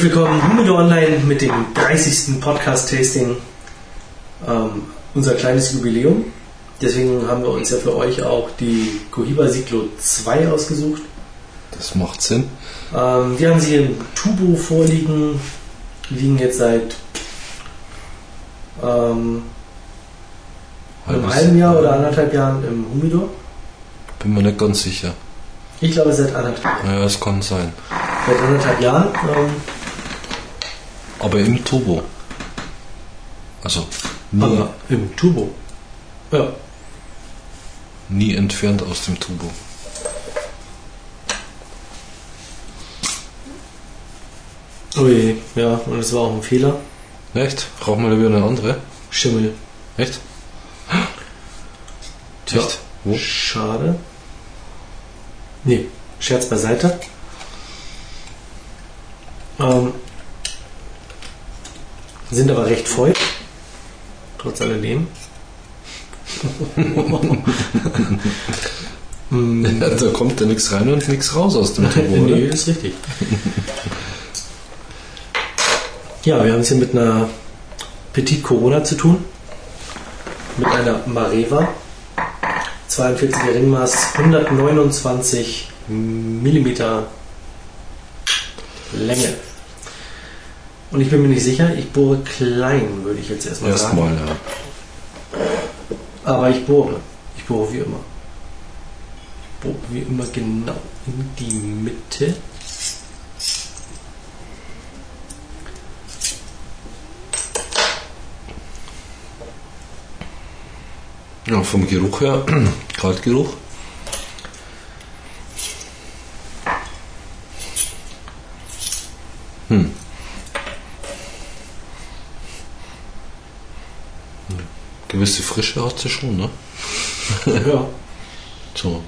Herzlich willkommen, Humido Online mit dem 30. Podcast-Tasting. Ähm, unser kleines Jubiläum. Deswegen haben wir uns ja für euch auch die Cohiba Siglo 2 ausgesucht. Das macht Sinn. Ähm, wir haben sie im Tubo vorliegen, liegen jetzt seit ähm, einem halben Jahr oder anderthalb Jahren im Humidor. Bin mir nicht ganz sicher. Ich glaube seit anderthalb, Ja, es kann sein. seit anderthalb Jahren. Ähm, Aber im Turbo. Also nie, aber im Turbo. Ja. nie entfernt aus dem Turbo. Ui, ja, und es war auch ein Fehler. Echt? Brauchen wir da wieder eine andere? Schimmel. Echt? Tja. Echt? Wo? Schade. Nee, Scherz beiseite. Ähm, sind aber recht feucht. Trotz alledem. Da kommt ja nichts rein und nichts raus aus dem Turbo, nee, oder? ist richtig. Ja, wir haben es hier mit einer Petit Corona zu tun. Mit einer Mareva. 42er Ringmaß, 129 mm Länge. Und ich bin mir nicht sicher, ich bohre klein, würde ich jetzt erstmal sagen. Erstmal, ja. Aber ich bohre. Ich bohre wie immer. Ich bohre wie immer genau in die Mitte. Ja, vom Geruch her, Kaltgeruch. Hm. Gewisse Frische hat sie schon, ne? Ja, So.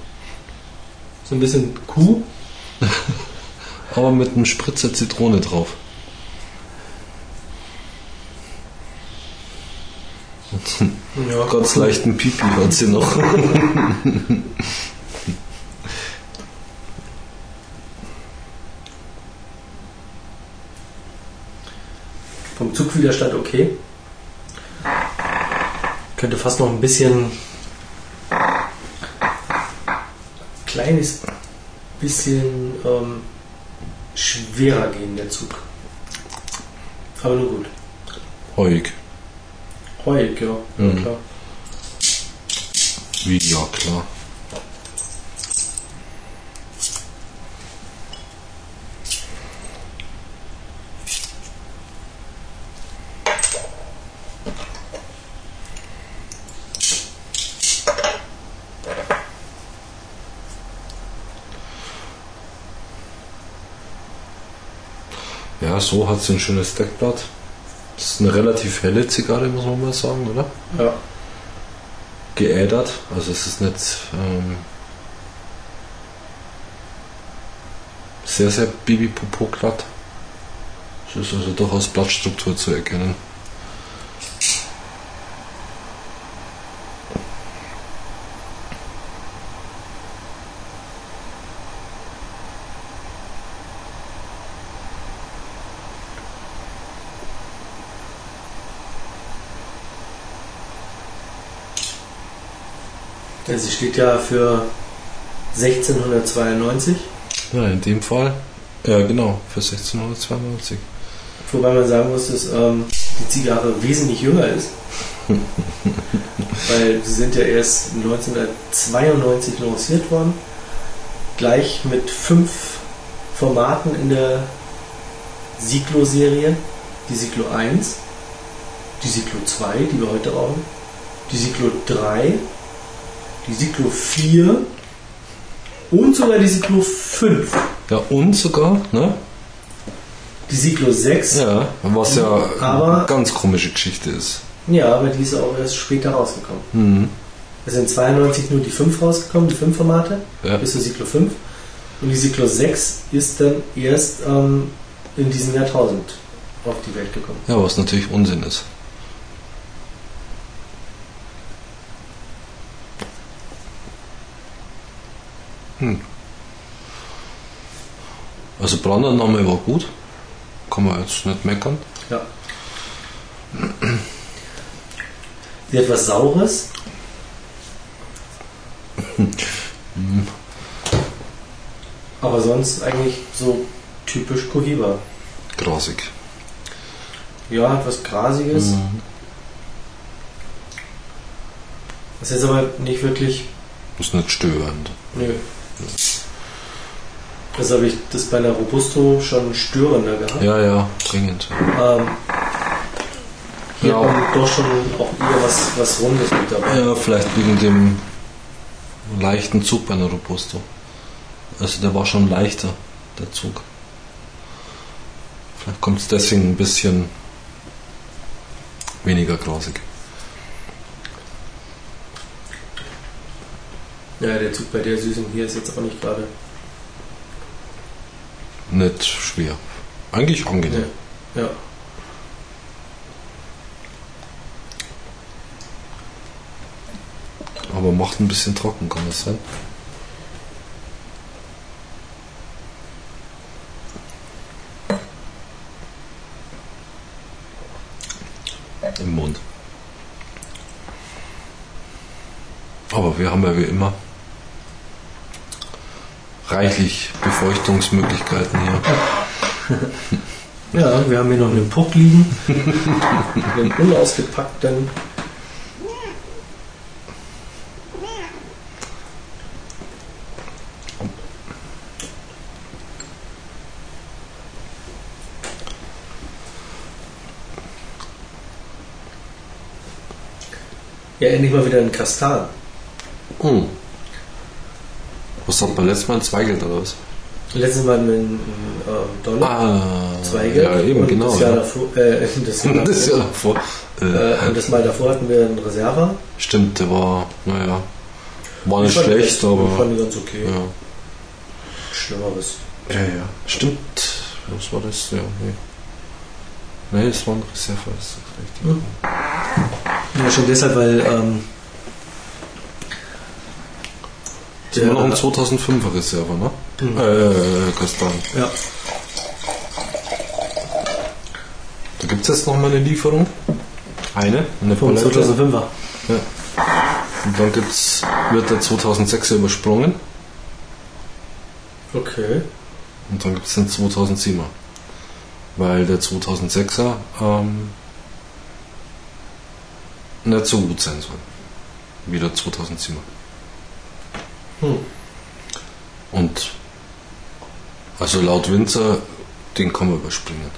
so ein bisschen Kuh. Aber mit einem Spritzer Zitrone drauf. Ja, Ganz leichten Pipi hat sie noch. Vom Zugwiderstand okay. Könnte fast noch ein bisschen kleines bisschen ähm, schwerer gehen, der Zug. Aber nur gut. Heug. Heug, ja. ja Mhm. klar. Wie, ja klar. Ja, so hat sie ein schönes Deckblatt. Das ist eine relativ helle Zigarre, muss man mal sagen, oder? Ja. geädert. Also es ist nicht ähm, sehr, sehr bibi-popo glatt. Es ist also durchaus Blattstruktur zu erkennen. Ja, sie steht ja für 1692, Ja, in dem Fall. Ja, genau, für 1692. wobei man sagen muss, dass ähm, die Zigarre wesentlich jünger ist. Weil sie sind ja erst 1992 lanciert worden, gleich mit fünf Formaten in der Siglo-Serie. Die Siglo 1, die Siglo 2, die wir heute rauchen, die Siglo 3, die Siglo 4 und sogar die Siglo 5. Ja, und sogar, ne? Die Siglo 6, ja. Ja, was ja Aber- eine ganz komische Geschichte ist. aber die ist auch erst später rausgekommen. Mhm. Es sind 92 nur die 5 rausgekommen, die 5 Formate, Ja. bis zur Siglo 5. Und die Siglo 6 ist dann erst ähm, in diesem Jahrtausend auf die Welt gekommen. ja, was natürlich Unsinn ist. Hm. Also Brandannahme war gut. kann man jetzt nicht meckern. Ja. Sie hat was Saures. Aber sonst eigentlich so typisch Cohiba. Grasig. Ja, hat was Grasiges. Mhm. Das ist jetzt aber nicht wirklich. Ist nicht störend. Nö. Das habe ich das bei einer Robusto schon störender gehabt. Ja, ja, dringend. Ähm, hier Ja. kommt doch schon auch eher was, was Rundes mit dabei. Ja, vielleicht wegen dem leichten Zug bei einer Robusto. Also der war schon leichter, der Zug. Vielleicht kommt es deswegen ein bisschen weniger grasig. Ja, der Zug bei der Süßung hier ist jetzt auch nicht gerade. Nicht schwer. Eigentlich angenehm. Ja. Aber macht ein bisschen trocken, kann das sein? Im Mund. Aber wir haben ja wie immer reichlich Befeuchtungsmöglichkeiten hier. Ja, wir haben hier noch einen Puck liegen. einen unausgepackten. Ja, endlich mal wieder ein Kastan. Hm. Was hat man letztes Mal? Zweigeld oder was? Letztes Mal einen äh, Dollar. Ah, Zweige. ja, eben, und genau. Das Jahr ja. davor, äh, das Jahr Das davor, Jahr davor. Äh, äh, und das Mal davor hatten wir einen Reserva. Stimmt, der war, naja, war nicht Ich fand schlecht, das- Ich aber. fand ganz okay. Ja. Schlimmeres. ja, ja. Stimmt. Was war das? Ja, nee. Nee, es war ein Reserve, das ist richtig. Hm. Ja, schon deshalb, weil ähm, Das ist immer noch ein 2005er Reserve, ne? Mhm. Äh, Kastan. ja, Da gibt es jetzt noch mal eine Lieferung. Eine, eine Palette. 2005er. Und dann gibt's, wird der 2006er übersprungen. Okay. Und dann gibt es den 2007er. Weil der 2006er ähm, nicht so gut sein soll. Wie der 2007er. Hm. Und also laut Winzer, den kann man überspringen.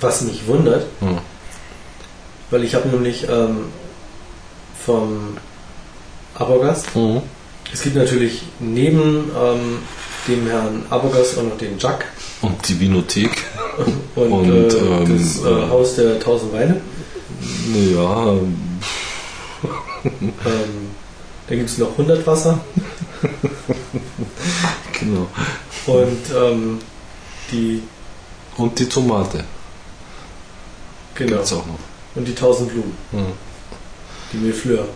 Was mich wundert, Ja. weil ich habe nämlich ähm, vom Abogast, Mhm. es gibt natürlich neben ähm, dem Herrn Abogast auch noch den Jack Und die Vinothek. und, Und, äh, ähm, das äh, äh, Haus der tausend Weine. Ja, ähm, Ähm, da gibt es noch 100 Wasser genau. und ähm, die, Und die Tomate genau, gibt's auch noch. und die 1000 Blumen, Ja. die Millefleur.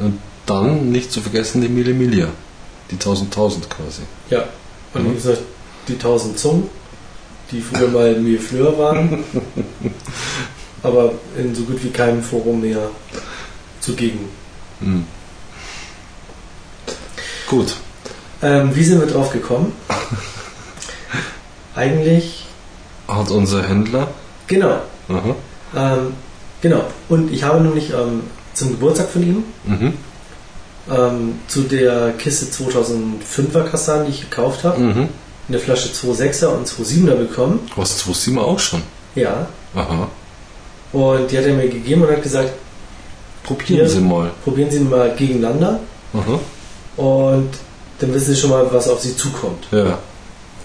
Und dann nicht zu vergessen die Mille Miglia. Die 1000 1000 quasi. Ja, und Mhm. wie gesagt, die 1000 Zungen, die früher mal Millefleur waren, aber in so gut wie keinem Forum mehr zugegen. Mhm. Gut. Ähm, wie sind wir drauf gekommen? Eigentlich, Hat unser Händler. genau, ähm, genau. Und ich habe nämlich ähm, zum Geburtstag von ihm Mhm. ähm, zu der Kiste 2005er Kastan, die ich gekauft habe, Mhm. eine Flasche 2,6er und 2,7er bekommen. Was 2,7 auch schon. Ja. Aha. Und die hat er mir gegeben und hat gesagt, Probieren Sie mal. probieren Sie mal gegeneinander Aha. und dann wissen Sie schon mal, was auf Sie zukommt. Ja.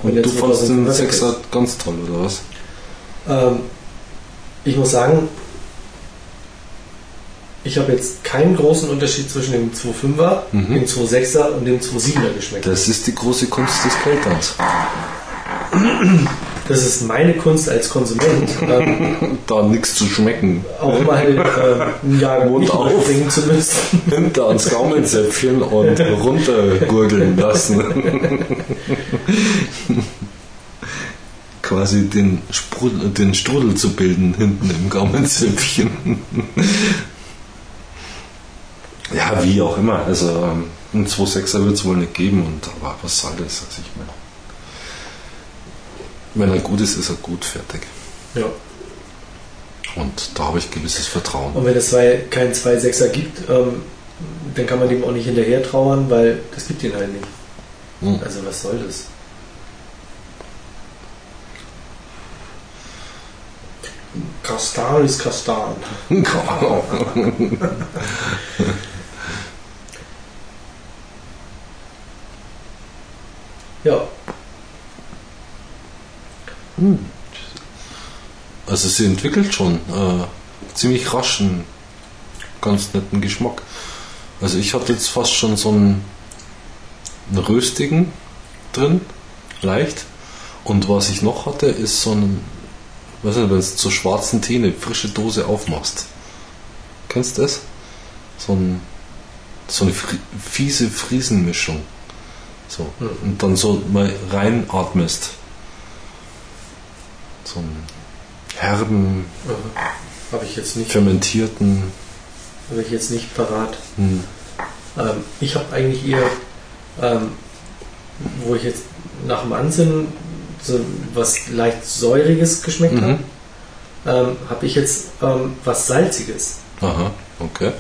Und der du fandest den 2005er weg Sechser ganz toll, oder was? Ähm, ich muss sagen, ich habe jetzt keinen großen Unterschied zwischen dem 2,5er, Mhm. dem 2,6er und dem 2,7er geschmeckt. Das ist die große Kunst des Kelterns. Das ist meine Kunst als Konsument, ähm, Da nichts zu schmecken. auch mal äh, einen Jahr Mund nicht auf. bringen zu müssen. Hinter ans Gaumenzäpfchen und runtergurgeln lassen. quasi den, Sprudel, den Strudel zu bilden hinten im Gaumenzäpfchen. ja, wie auch immer. Also ähm, ein 2,6er wird es wohl nicht geben, und, aber was soll das? Also ich meine, wenn er gut ist, ist er gut, fertig. Ja. Und da habe ich gewisses Vertrauen. Und wenn es zwei, keinen 2,6er gibt, ähm, dann kann man dem auch nicht hinterher trauern, weil das gibt ihn halt nicht. Hm. Also was soll das? Kastan ist Kastan. Ja, Also sie entwickelt schon äh, ziemlich rasch einen ganz netten Geschmack. Also ich hatte jetzt fast schon so einen, einen röstigen drin, leicht. Und was ich noch hatte, ist so ein, weiß nicht, wenn du zur schwarzen Tee eine frische Dose aufmachst. Kennst du das? So, ein, so eine fri fiese Friesenmischung. So. Und dann so mal reinatmest. So einen herben, habe ich jetzt nicht, fermentierten. habe ich jetzt nicht parat. Hm. Ähm, ich habe eigentlich eher, ähm, wo ich jetzt nach dem Ansinnen so was leicht säuriges geschmeckt Mhm. habe, ähm, habe ich jetzt ähm, was salziges, Aha, okay.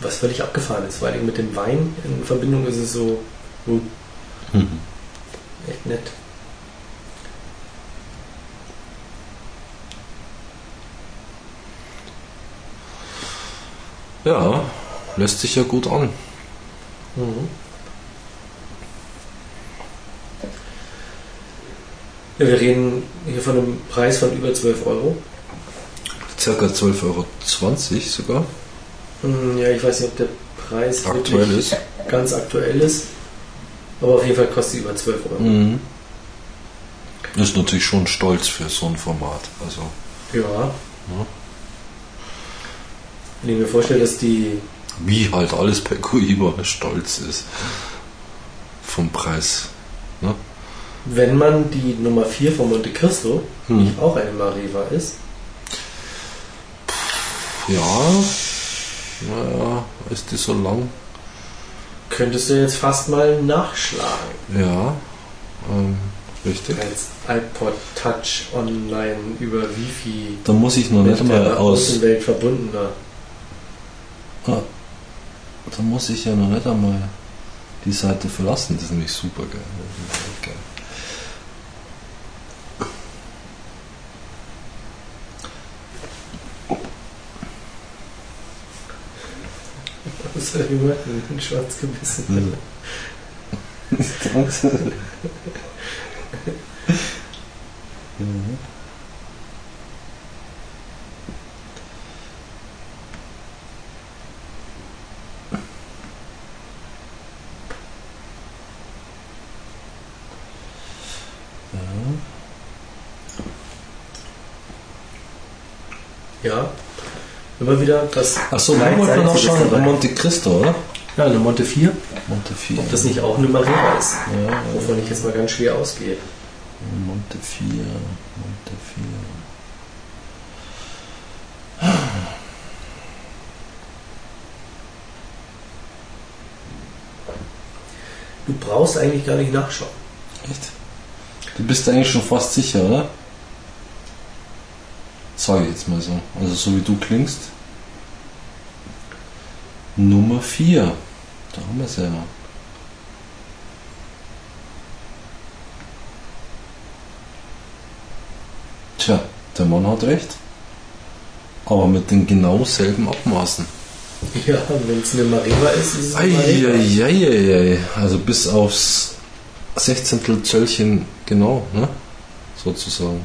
was völlig abgefahren ist, weil mit dem Wein in Verbindung ist es so uh, Mhm. echt nett. Ja, lässt sich ja gut an. Mhm. Ja, wir reden hier von einem Preis von über 12 Euro. Circa 12,20 Euro sogar. Hm, Ja, ich weiß nicht, ob der Preis Aktuell ist. ganz aktuell ist. Aber auf jeden Fall kostet sie über 12 Euro. Mhm. Ist natürlich schon stolz für so ein Format. Also, Ja. Wenn ich mir vorstelle, dass die, wie halt alles bei Coiba stolz ist. Vom Preis. Ne? wenn man die Nummer 4 von Monte Cristo, Hm. die auch eine Mareva ist, Ja. Naja, ist die so lang? könntest du jetzt fast mal nachschlagen. Ja. Ähm, richtig. Als iPod Touch online über Wifi Da muss ich noch nicht mal aus. Außenwelt verbundener. Ah, da muss ich ja noch nicht einmal die Seite verlassen. Das ist nämlich super geil. Das ist echt geil. Ist der Junge? Ein schwarz gebissen. Ja. Immer wieder das. Achso, dann wollten wir noch schauen. Monte Cristo, oder? Ja, eine Monte 4. Monte 4. Ob das nicht auch eine Mareva ist. Ja, Wovon ich jetzt mal ganz schwer ausgehe. Monte 4, Monte 4. Du brauchst eigentlich gar nicht nachschauen. Echt? Du bist eigentlich schon fast sicher, oder? Jetzt mal so. Also so wie du klingst. Nummer 4. Da haben wir es ja. Tja, der Mann hat recht. Aber mit den genau selben Abmaßen. Ja, wenn es eine Mareva ist, ist es eine Mareva. Eieieiei. Also bis aufs Sechzehntel Zöllchen genau, ne? Sozusagen.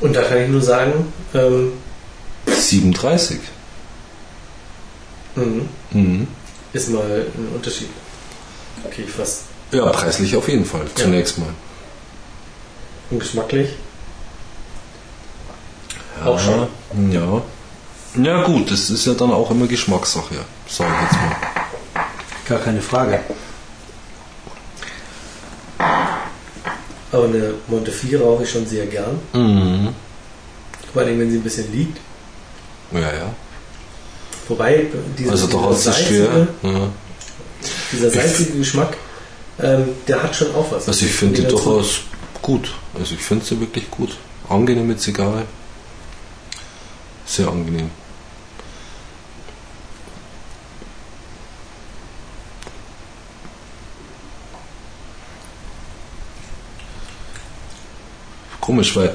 Und da kann ich nur sagen, ähm, 37. mhm, Mhm. ist mal ein Unterschied. Okay, ich fast. Ja, preislich auf jeden Fall. Ja. Zunächst mal. Und geschmacklich. Ja, Auch schon. Ja. Ja gut, das ist ja dann auch immer Geschmackssache, sage ich jetzt mal. Gar keine Frage. Aber eine Montefiore rauche ich schon sehr gern. Mhm. Vor allem, wenn sie ein bisschen liegt. Ja, ja. Wobei, dieser, Also dieser salzige, Ja. dieser salzige Geschmack, ähm, der hat schon auch was. Also ich finde die durchaus gut. Also ich finde sie wirklich gut. Angenehme Zigarre. Sehr angenehm. Komisch, weil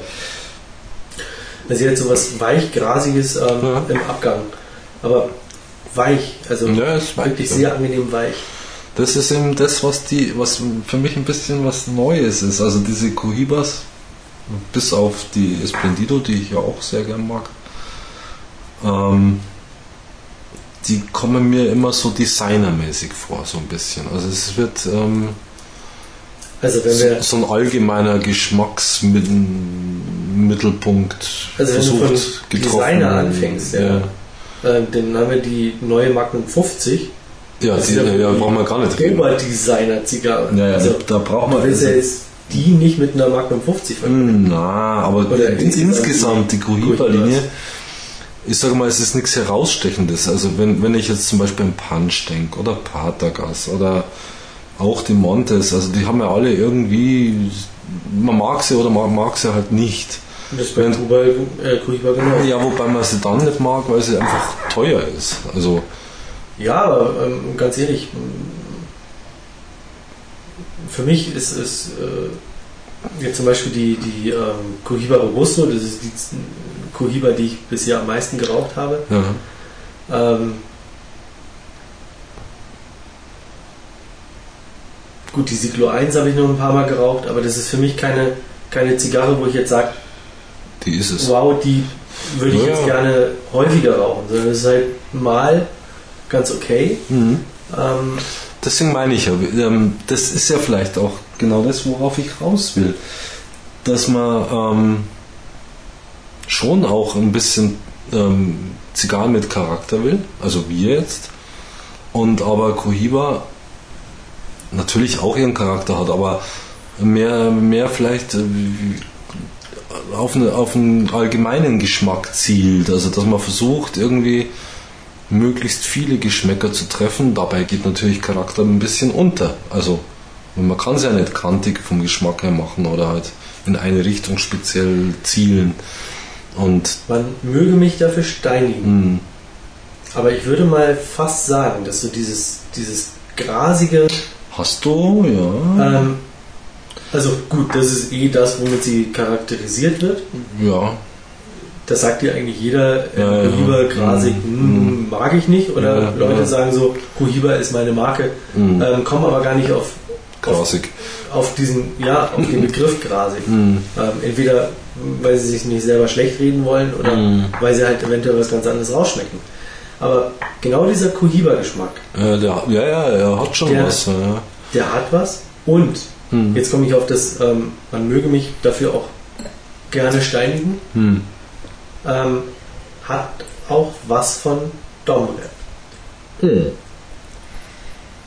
Also sie hat so was weich-grasiges ähm, Ja. im Abgang. Aber weich, also Ja, ist weich, wirklich sehr angenehm weich. Das ist eben das, was die, was für mich ein bisschen was Neues ist. Also diese Cohibas, bis auf die Esplendido, die ich ja auch sehr gern mag, ähm, die kommen mir immer so designermäßig vor, so ein bisschen. Also es wird ähm, Also so, so ein allgemeiner Geschmacksmittelpunkt Also wenn du versucht, von getroffen. Designer anfängst, ja. ja. äh, dann haben wir die neue Magnum 50. Ja, die, ja ja, brauchen wir gar nicht reden. Oberdesigner-Zigarre. Ja, ja, also, da braucht du man. willst ja jetzt die nicht mit einer Magnum 50 vergleichen. Hm, Na, aber die, insgesamt die Cohiba-Linie, ich sage mal, es ist nichts Herausstechendes. Also wenn, wenn ich jetzt zum Beispiel an Punch denke oder Patagas oder auch die Montes, also die haben ja alle irgendwie, man mag sie oder man mag sie halt nicht. Und das bei Kuba, äh, Cohiba genau. Ja, wobei man sie dann nicht mag, weil sie einfach teuer ist. Also Ja, aber ähm, ganz ehrlich, m, für mich ist es äh, jetzt zum Beispiel die, die ähm, Cohiba Robusto, das ist die Cohiba, die ich bisher am meisten geraucht habe. ja, Ähm, gut, die Siglo 1 habe ich noch ein paar Mal geraucht, aber das ist für mich keine, keine Zigarre, wo ich jetzt sage, die ist es. wow, die würde ich Ja, jetzt gerne häufiger rauchen, sondern es ist halt mal ganz okay. Mhm. Ähm, Deswegen meine ich ja, ähm, das ist ja vielleicht auch genau das, worauf ich raus will. Dass man ähm, schon auch ein bisschen ähm, Zigarren mit Charakter will, also wir jetzt, und aber Cohiba natürlich auch ihren Charakter hat, aber mehr, mehr vielleicht äh, auf, eine, auf einen allgemeinen Geschmack zielt. Also dass man versucht, irgendwie möglichst viele Geschmäcker zu treffen. Dabei geht natürlich Charakter ein bisschen unter. Also man kann es ja nicht kantig vom Geschmack her machen oder halt in eine Richtung speziell zielen. Und man möge mich dafür steinigen. mh, Aber ich würde mal fast sagen, dass so dieses, dieses grasige, hast du, ja. ähm, also gut, das ist eh das, womit sie charakterisiert wird. ja. Das sagt dir eigentlich jeder, äh, Ja, ja. Grasig, Mhm. hm, mag ich nicht. Oder Ja, Leute ja. sagen so, Cohiba ist meine Marke, Mhm. ähm, kommen aber gar nicht auf, auf, Grasig. auf diesen, ja, auf den Begriff grasig. Mhm. Ähm, entweder weil sie sich nicht selber schlecht reden wollen oder Mhm. weil sie halt eventuell was ganz anderes rausschmecken. Aber genau dieser Cohiba-Geschmack, Äh, der, ja, ja, er hat schon Der- was. Ja. der hat was. Und Hm. jetzt komme ich auf das, ähm, man möge mich dafür auch gerne steinigen, Hm. ähm, hat auch was von Domrep. Hm.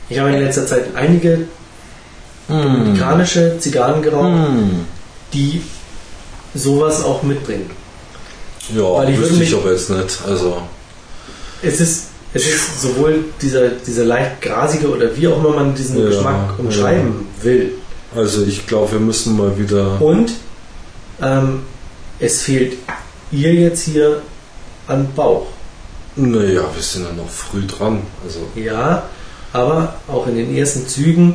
Ich habe in letzter Zeit einige Hm. dominikanische Zigarren geraucht, Hm. die sowas auch mitbringen. Ja, Weil ich wüsste würde ich mich- aber jetzt nicht. Also, Es ist, es ist sowohl dieser, dieser leicht grasige oder wie auch immer man diesen Ja, Geschmack umschreiben will. Also ich glaube, wir müssen mal wieder. Und ähm, es fehlt ihr jetzt hier an Bauch. Naja, wir sind ja noch früh dran. Also, Ja, aber auch in den ersten Zügen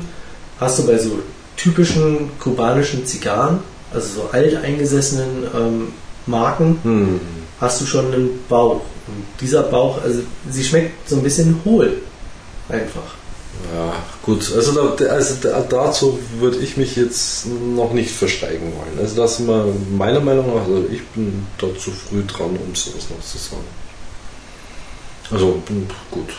hast du bei so typischen kubanischen Zigarren, also so alteingesessenen ähm, Marken, hm. hast du schon einen Bauch. Und dieser Bauch, also sie schmeckt so ein bisschen hohl. Einfach. Ja, gut. Also, da, also da, dazu würde ich mich jetzt noch nicht versteigen wollen. Also das ist mal meiner Meinung nach, also ich bin da zu früh dran, um sowas noch zu sagen. Also hm, gut.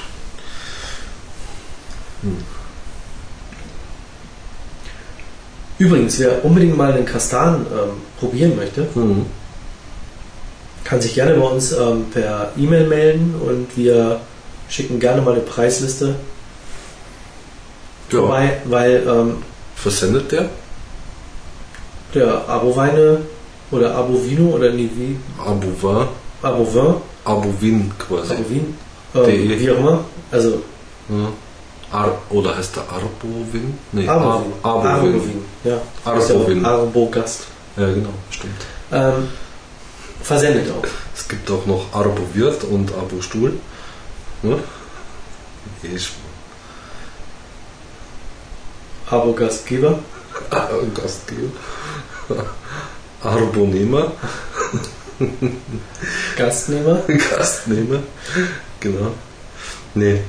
Übrigens, wer unbedingt mal einen Kastan ähm, probieren möchte, Hm. kann sich gerne bei uns ähm, per E-Mail melden und wir schicken gerne mal eine Preisliste. Vorbei, weil ähm, Versendet der? der Abo-Weine oder Abo-Vino oder nee, wie? Abovin, Abo-Vin, Abovin quasi. Abo-Vin, ähm, wie auch immer. Also Ja. Ar oder heißt der Arbovin? Nee, Arbovin. Ar- Arbovin. Arbovin, ja. Arbovin. Arbogast. Ja, genau, stimmt. Ähm, versendet auch. Es gibt auch noch Arbowirt und Arbostuhl. Ne? Ich, Arbogastgeber. Gastgeber. Arbonehmer. Gastnehmer. Gastnehmer. Genau. Nee.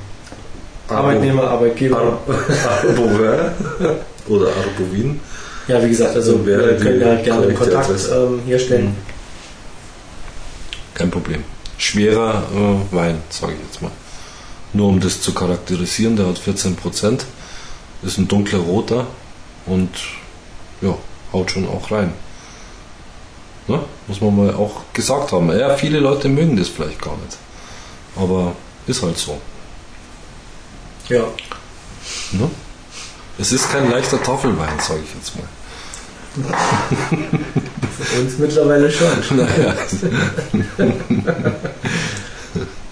Arbo- Arbeitnehmer, Arbeitgeber. Ar Arbovin oder Arbovin. Ja, wie gesagt, also wir können ja gerne Kontakt ähm, herstellen. Kein Problem. Schwerer äh, Wein, sage ich jetzt mal. Nur um das zu charakterisieren, der hat 14%, ist ein dunkler roter und ja, haut schon auch rein. Ne? Muss man mal auch gesagt haben. Ja, viele Leute mögen das vielleicht gar nicht. Aber ist halt so. Ja. Ne? Es ist kein leichter Tafelwein, sage ich jetzt mal. Für uns mittlerweile schon. Naja,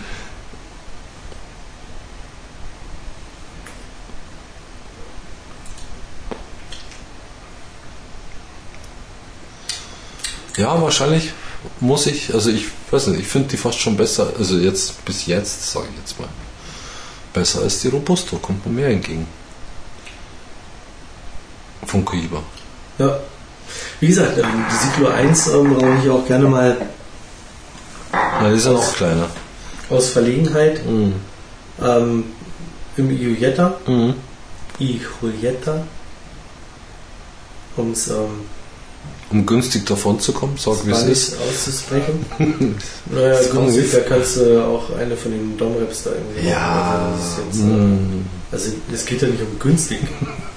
ja, wahrscheinlich muss ich, also ich weiß nicht, ich finde die fast schon besser, also jetzt, bis jetzt, sage ich jetzt mal, besser als die Robusto, kommt mir mehr entgegen. Von Coiba. Ja. Wie gesagt, ähm, die Siglo 1 ähm, rauche ich auch gerne mal Ja, die sind auch kleiner. aus Verlegenheit Mhm. ähm, im Iulietta. Mhm. Iulietta. Um es ähm, Um günstig davon zu kommen, sag wie es ist. auszusprechen. naja, günstig, da kannst du auch eine von den Domreps da irgendwie Ja. Also, Mhm. also es geht ja nicht um günstig.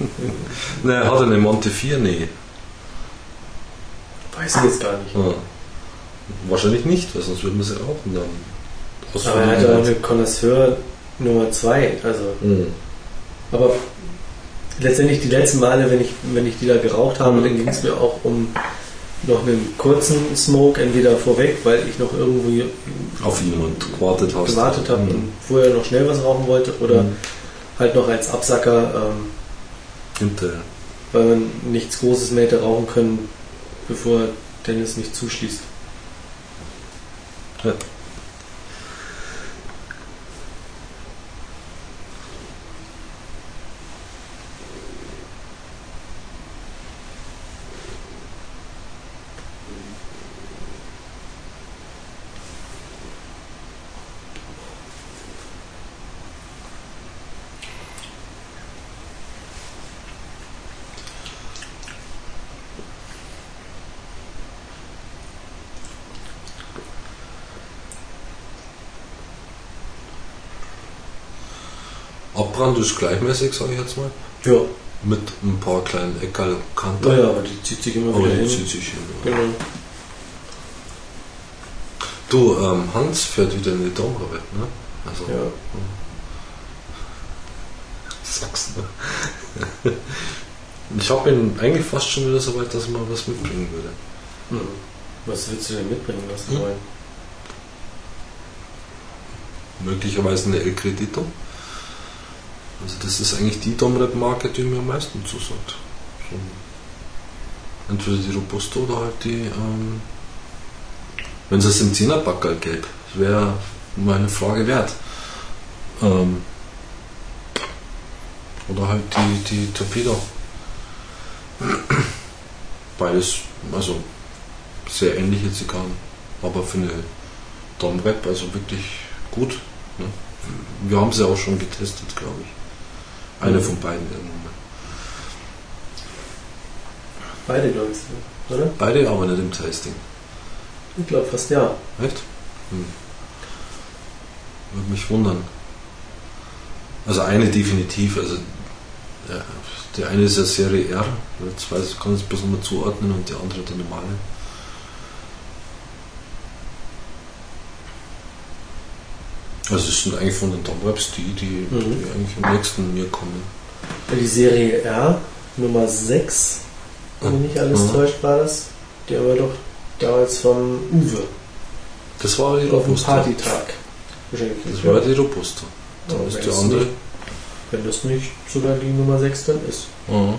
Ne, er hat eine Montefiore. Nee. Weiß ich jetzt gar nicht. Ja. Wahrscheinlich nicht, weil sonst würden wir sie rauchen dann. Aber er hat auch eine Connoisseur Nummer 2. Also, Mhm. aber letztendlich die letzten Male, wenn ich, wenn ich die da geraucht habe, dann ging es mir auch um noch einen kurzen Smoke, entweder vorweg, weil ich noch irgendwie Auf jemand gewartet gewartet habe Mhm. und vorher noch schnell was rauchen wollte, oder Mhm. halt noch als Absacker, ähm, Hinterher. weil man nichts Großes mehr hätte rauchen können, bevor Dennis nicht zuschließt. Ja. Abbrand ist gleichmäßig, sage ich jetzt mal. Ja, Mit ein paar kleinen Eckerl Kanten. naja, aber die zieht sich immer Aber wieder die hin. zieht sich hin. Genau. Du, ähm, Hans fährt wieder in die Domrebe, ne? Also, Ja. ne? Ich habe ihn eigentlich fast schon wieder so weit, dass er mal was mitbringen würde. Mhm. Was willst du denn mitbringen lassen Hm? wollen? Möglicherweise eine El Credito. Also das ist eigentlich die Domrep-Marke, die mir am meisten zusagt. So. Entweder die Robusto oder halt die, ähm, wenn es im 10er Backerl gäbe. Wäre meine Frage wert. Ähm, oder halt die, die Torpedo. Beides, also sehr ähnliche Zigarren, aber für eine Domrep, also wirklich gut. Ne? Wir haben sie auch schon getestet, glaube ich. Eine Mhm. von beiden irgendwann. Beide, glaube ich, oder? Beide aber nicht im Tasting. Ich glaube fast ja. Echt? Hm. Würde mich wundern. Also eine definitiv, also ja, die eine ist ja Serie R, jetzt weiß ich, kann ich es bloß nochmal zuordnen und die andere der normale. Also es sind eigentlich von den Domwebs die, die, Mhm. die eigentlich am nächsten mir kommen. Die Serie R Nummer 6 wenn mich nicht alles Mhm. täuscht, war das. Der war doch damals vom Uwe Das war die auf dem Robusta. Partytag. Das war die Robusta. Da Ja, ist wenn die andere. Nicht, wenn das nicht sogar die Nummer 6 dann ist, Mhm.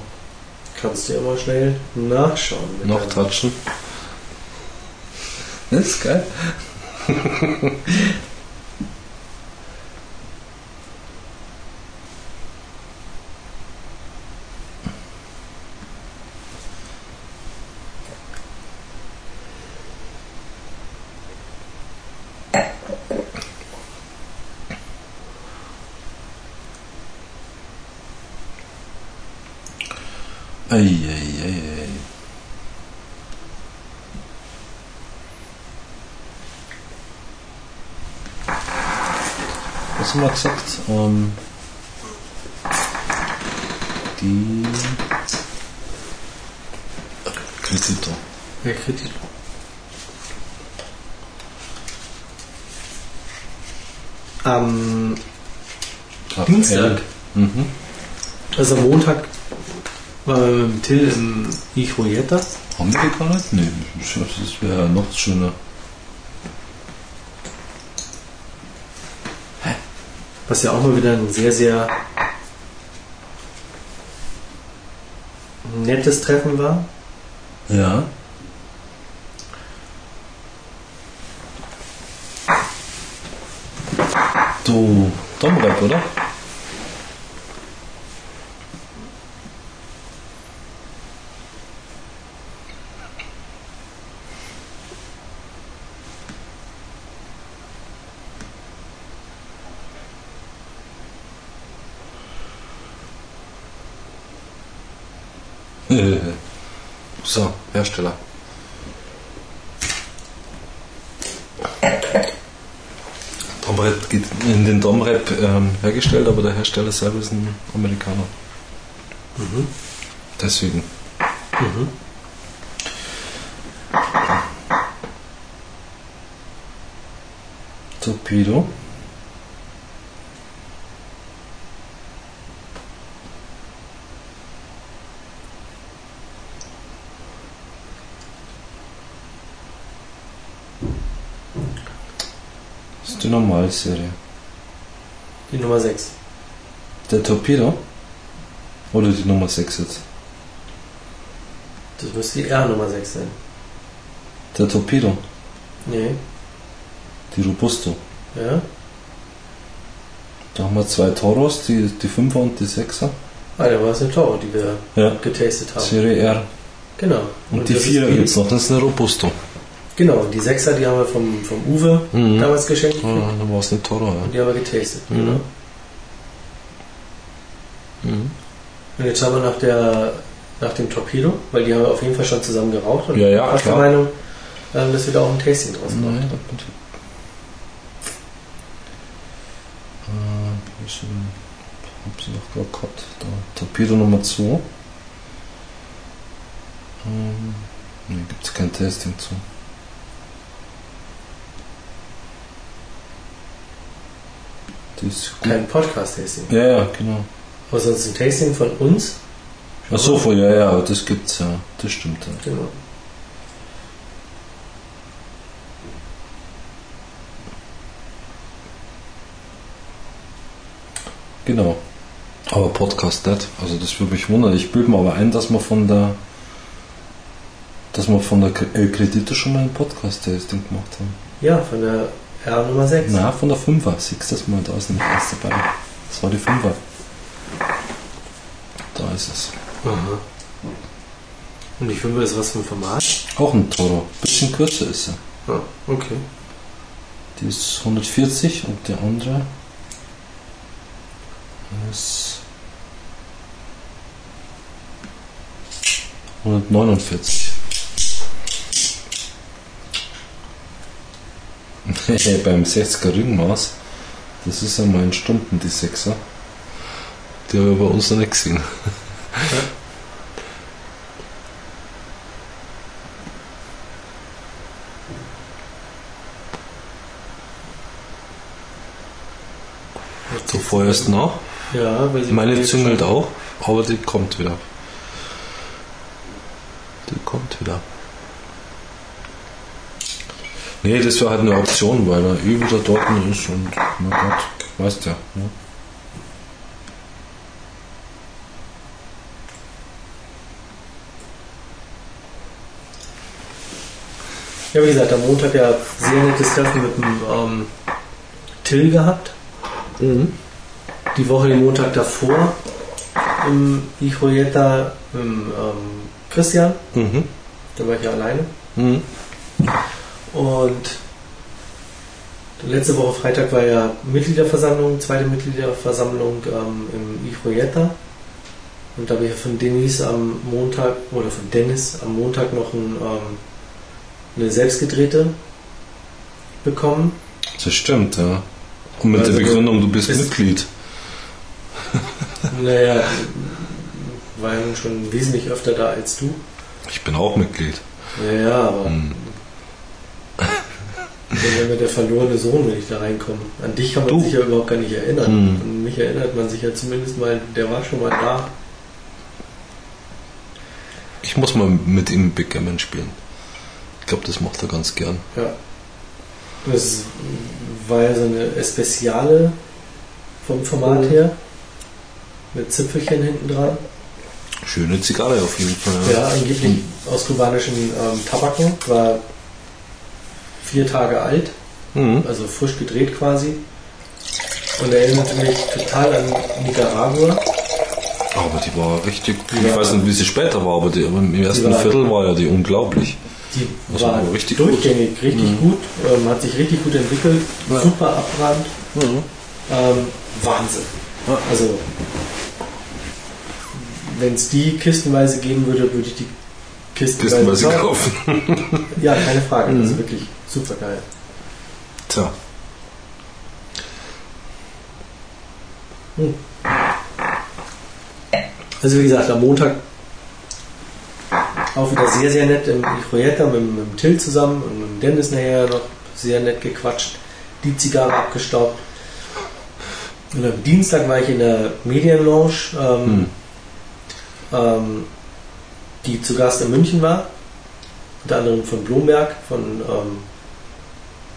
kannst du ja mal schnell nachschauen. Noch touchen. Das ist geil. Ei, ei, ei, ei. Was haben wir gesagt? Ähm, die Kredito. Wer Kredit? Am Dienstag, Mhm. also am Montag, dem Till im Ichroyetta. Haben wir die gar nicht? Nee, das wäre noch schöner. Was ja auch mal wieder ein sehr, sehr nettes Treffen war. Ja. Du, Domrep, oder? so, Hersteller. Domrep geht in den Domrep ähm, hergestellt, aber der Hersteller selber ist ein Amerikaner. Deswegen. Torpedo. Normalserie. Die Nummer 6. Der Torpedo? Oder die Nummer 6 jetzt? Das müsste die R Nummer 6 sein. Der Torpedo, Nee. die Robusto. Ja? Da haben wir zwei Toros, die, die 5er und die 6er. Ah, da war es eine Toro, die wir Ja. getastet haben. Serie R. Genau. Und, die das ist 4er gibt es noch, das ist eine Robusto. Genau, die 6er, die haben wir vom, vom Uwe Mhm. damals geschenkt. Ja, da war es eine Toro, Und ja. die haben wir getastet. Mhm. Genau. Mhm. Und jetzt schauen wir nach, der, nach dem Torpedo, weil die haben wir auf jeden Fall schon zusammen geraucht. Und Ja, ja, klar. der Meinung, ähm, dass wir da auch ein Tasting draus machen. Nein, das bin ich. Äh, ich hab sie noch gerade gehabt. Da. Torpedo Nummer 2. Ähm, ne, gibt es kein Tasting zu. gut. Die ist gut. Kein Podcast-Tasting. Ja, ja, genau. Aber sonst ein Tasting von uns. Ach so, vor, ja, ja, das gibt's ja. Das stimmt ja. Genau. Genau. Aber Podcast nicht. Also das würde mich wundern. Ich bilde mir aber ein, dass wir von der dass wir von der El Credito schon mal ein Podcast-Tasting gemacht haben. Ja, von der R Nummer 6. Na, von der 5er. Siehst du das mal, da ist nämlich was dabei. Das war die 5er. Da ist es. Aha. Und die 5 ist was für ein Format? Auch ein Toro. Bisschen kürzer ist sie. Ah, okay. Die ist 140 und die andere ist 149. Beim 60er Ringmaß, das ist einmal in Stunden die 6er. Die habe ich bei uns noch nicht gesehen. Du feuerst nach. Ja, weil sie Meine züngelt schon- auch, aber die kommt wieder. Nee, das war halt eine Option, weil er eh wieder dort ist und na Gott, weißt ja. Ne? Ja, wie gesagt, am Montag ja sehr nettes Treffen mit dem ähm, Till gehabt. Die Woche, den Montag davor, im Ijoyeta mit dem ähm, Christian. Mhm. Da war ich ja alleine. Mhm. Und letzte Woche Freitag war ja Mitgliederversammlung, zweite Mitgliederversammlung ähm, im Ijoyeta. Und da habe ich von Denise am Montag, oder von Dennis am Montag noch ein, ähm, eine selbstgedrehte bekommen. Das stimmt, ja. Und mit Also, der Begründung, du bist ist- Mitglied. Naja, war ja nun schon wesentlich öfter da als du. Ich bin auch Mitglied. Ja, ja, aber Hm. Dann wäre der verlorene Sohn, wenn ich da reinkomme. An dich kann man Du. sich ja überhaupt gar nicht erinnern. Hm. An mich erinnert man sich ja zumindest mal, der war schon mal da. Ich muss mal mit ihm Backgammon spielen. Ich glaube, das macht er ganz gern. Ja. Das war ja so eine Especiale vom Format Mhm. her. Mit Zipfelchen hinten dran. Schöne Zigarre auf jeden Fall. Ja, angeblich aus kubanischen ähm, Tabaken. War vier Tage alt. Mhm. also frisch gedreht quasi. Und erinnerte mich total an Nicaragua. Aber die war richtig, Die ich weiß nicht, wie sie später war, aber die, im ersten war- Viertel war ja die unglaublich. Die Das war war richtig gut. durchgängig, richtig Mhm. gut, ähm, hat sich richtig gut entwickelt, Ja. super abbrannt. Ähm, Wahnsinn. Ja. Also, wenn es die kistenweise geben würde, würde ich die kistenweise, Kistenweise kaufen. kaufen. Ja, keine Frage. Mhm. Also wirklich super geil. Tja, Also wie gesagt, am Montag auch wieder sehr, sehr nett im Projekt mit, mit dem Till zusammen und mit Dennis nachher noch sehr nett gequatscht, die Zigarre abgestaubt. Und am Dienstag war ich in der Medienlounge, ähm, Hm. ähm, die zu Gast in München war, unter anderem von Blomberg, von ähm,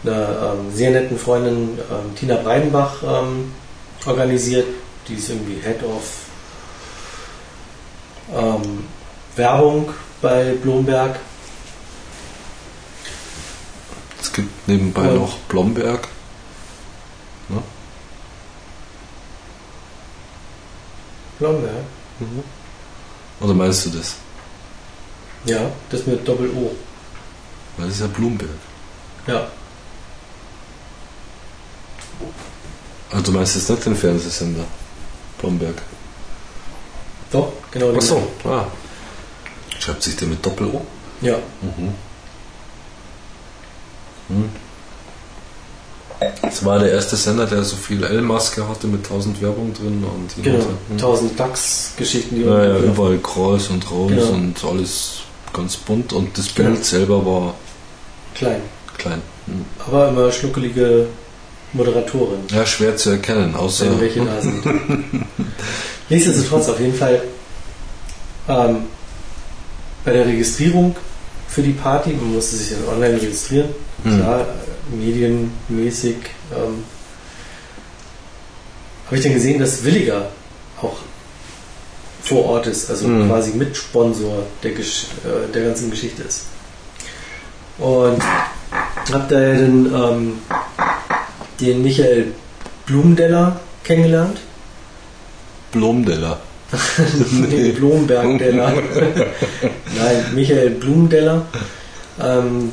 einer ähm, sehr netten Freundin ähm, Tina Breidenbach ähm, organisiert. Die ist irgendwie Head of ähm, Werbung bei Blomberg. es gibt nebenbei Und- noch Blomberg. Blomberg? Oder meinst du das? Ja, das mit Doppel-O. Weil das ist ja Blumberg. Ja, Also du meinst jetzt nicht den Fernsehsender Blomberg? doch, genau. den- Achso, ah. Schreibt sich der mit Doppel-O? Ja, Mhm. Hm. Das war der erste Sender, der so viel L-Maske hatte mit 1000 Werbung drin und genau. her. Hm. 1000 DAX-Geschichten, die Ja, ja, überall Kreuz und Raus Genau. und alles ganz bunt und das Bild Genau. selber war klein. klein. Hm. Aber immer schnuckelige Moderatorin, Ja, schwer zu erkennen, außer wenn welche da sind. Nichtsdestotrotz auf jeden Fall ähm, bei der Registrierung für die Party, man musste sich dann online registrieren, Hm. klar, medienmäßig, ähm, habe ich dann gesehen, dass Williger auch vor Ort ist, also Mhm. quasi Mitsponsor der, Gesch äh, der ganzen Geschichte ist. Und habe da ja dann ähm, den Michael Blumendeller kennengelernt. Blomdeller. Nee, Blomberg-Deller. Nein, Michael Blumendeller. Ähm,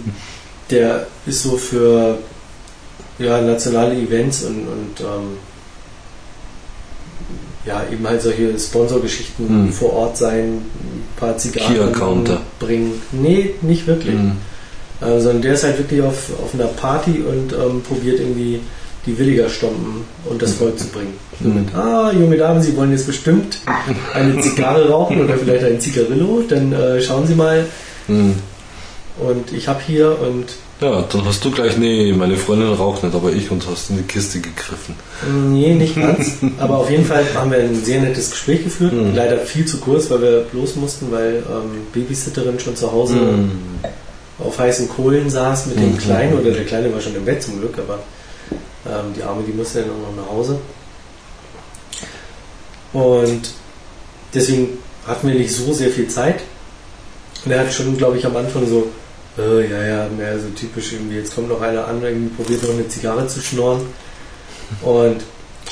der ist so für ja, nationale Events und, und ähm, ja, eben halt solche Sponsorgeschichten Hm. vor Ort sein, ein paar Zigarren bringen. Nee, nicht wirklich. Hm. Äh, sondern der ist halt wirklich auf, auf einer Party und ähm, probiert irgendwie die Williger-Stompen und das Volk zu bringen. So Mhm. mit, ah, junge Damen, Sie wollen jetzt bestimmt eine Zigarre rauchen oder vielleicht ein Zigarillo, dann äh, schauen Sie mal. Hm. Und ich habe hier und Ja, dann hast du gleich, nee, meine Freundin raucht nicht, aber ich und hast in die Kiste gegriffen. nee, nicht ganz. aber auf jeden Fall haben wir ein sehr nettes Gespräch geführt. Mhm. Leider viel zu kurz, weil wir los mussten, weil ähm, Babysitterin schon zu Hause Hm. Auf heißen Kohlen saß mit dem Mhm. Kleinen, oder der Kleine war schon im Bett zum Glück, aber ähm, die Arme, die musste dann auch noch nach Hause. Und deswegen hatten wir nicht so sehr viel Zeit. Und er hat schon, glaube ich, am Anfang so, äh, ja, ja, mehr so typisch irgendwie, jetzt kommt noch einer an, irgendwie probiert noch eine Zigarre zu schnorren. Und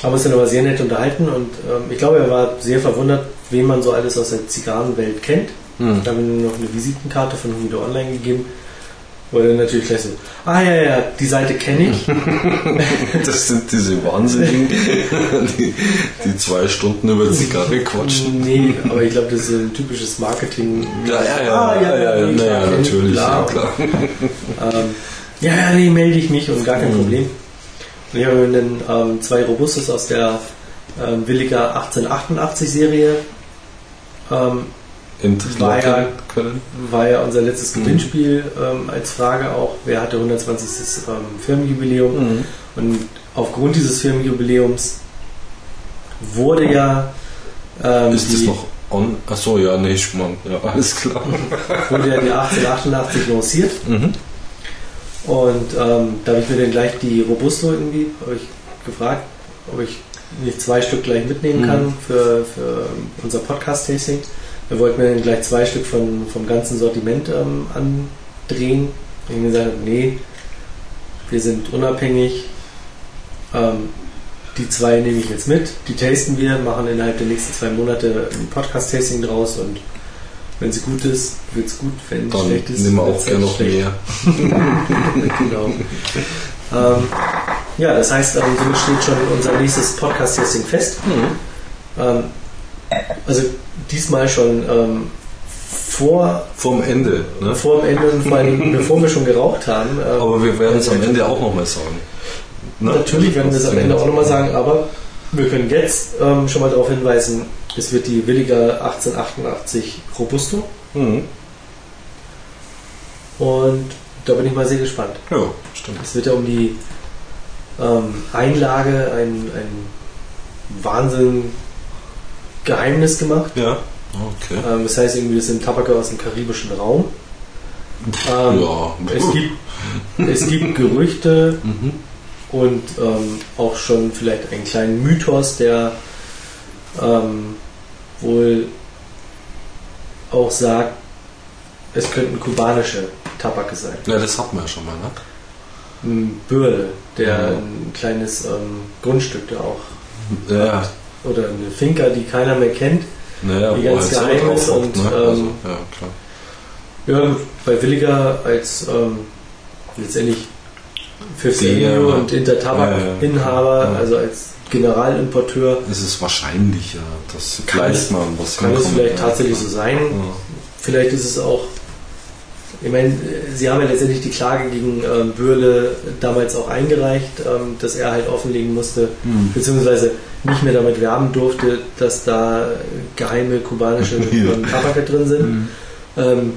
haben uns dann aber sehr nett unterhalten und ähm, ich glaube, er war sehr verwundert, wen man so alles aus der Zigarrenwelt kennt. Hm. Da haben wir ihm noch eine Visitenkarte von Humido Online gegeben. Wo er dann natürlich gleich so, ah ja, ja, die Seite kenne ich. Das sind diese Wahnsinnigen, die, die zwei Stunden über Zigarre quatschen. nee, aber ich glaube, das ist so ein typisches Marketing. Ja, ja, ja, Ah, ja, ja, ja, nee, klar, ja, natürlich, ja, klar. Ähm, ja, ja, nee, melde ich mich und gar kein Mhm. Problem. Und ich habe dann ähm, zwei Robustes aus der ähm, Williger 1888 War ja- können. war ja unser letztes Mhm. Gewinnspiel ähm, als Frage auch, wer hatte 120. Ähm, Firmenjubiläum. Und aufgrund dieses Firmenjubiläums wurde ja ähm, Ist das noch on? Achso, ja, nee, Schmarrn. Ja, alles klar. wurde ja die 1888 lanciert. Mhm. Und ähm, da habe ich mir dann gleich die Robusto irgendwie, habe ich gefragt, ob ich nicht zwei Stück gleich mitnehmen Mhm. kann für, für unser Podcast-Tasting. Wir wollten mir dann gleich zwei Stück von, vom ganzen Sortiment ähm, andrehen. Ich habe gesagt, nee, wir sind unabhängig. Ähm, die zwei nehme ich jetzt mit, die tasten wir, machen innerhalb der nächsten zwei Monate ein Podcast-Tasting draus und wenn sie gut ist, wird es gut, wenn sie Dann schlecht ist, nehmen wir auch gerne halt noch schlecht. mehr. genau. ähm, ja, das heißt, ähm, somit steht schon unser nächstes Podcast-Testing fest. Ähm, also diesmal schon ähm, vor, Vorm Ende. Ne? vor dem Ende und vor allem bevor wir schon geraucht haben. ähm, Aber wir werden es am Ende auch nochmal sagen. Ne? Natürlich werden wir es am Ende auch nochmal sagen, aber wir können jetzt ähm, schon mal darauf hinweisen, es wird die Williger 1888 Robusto Mhm. und da bin ich mal sehr gespannt. Ja, stimmt. Es wird ja um die ähm, Einlage ein, ein Wahnsinn Geheimnis gemacht. Ja, okay. Ähm, das heißt irgendwie, das sind Tabake aus dem karibischen Raum. Ähm, ja. es, gibt, es gibt Gerüchte Mhm. und ähm, auch schon vielleicht einen kleinen Mythos, der ähm, wohl auch sagt, es könnten kubanische Tabake sein. Ja, das hatten wir ja schon mal, ne? Ein Bürle, der Ja. ein kleines ähm, Grundstück da auch Ja, oder eine Finca, die keiner mehr kennt. naja, Die ganz selber geheim ist und, ne? ähm, also, ja, klar. Ja, gut, bei Williger als ähm, letztendlich für Der- Senio und Intertabak-Inhaber, Ja, ja. also als Generalimporteur, Es ist wahrscheinlicher, dass gleich es- mal was kann es vielleicht tatsächlich so sein. Ja. Vielleicht ist es auch, ich meine, sie haben ja letztendlich die Klage gegen ähm, Bürle damals auch eingereicht, ähm, dass er halt offenlegen musste, Hm. beziehungsweise nicht mehr damit werben durfte, dass da geheime kubanische ähm, Tabake drin sind. Hm. Ähm,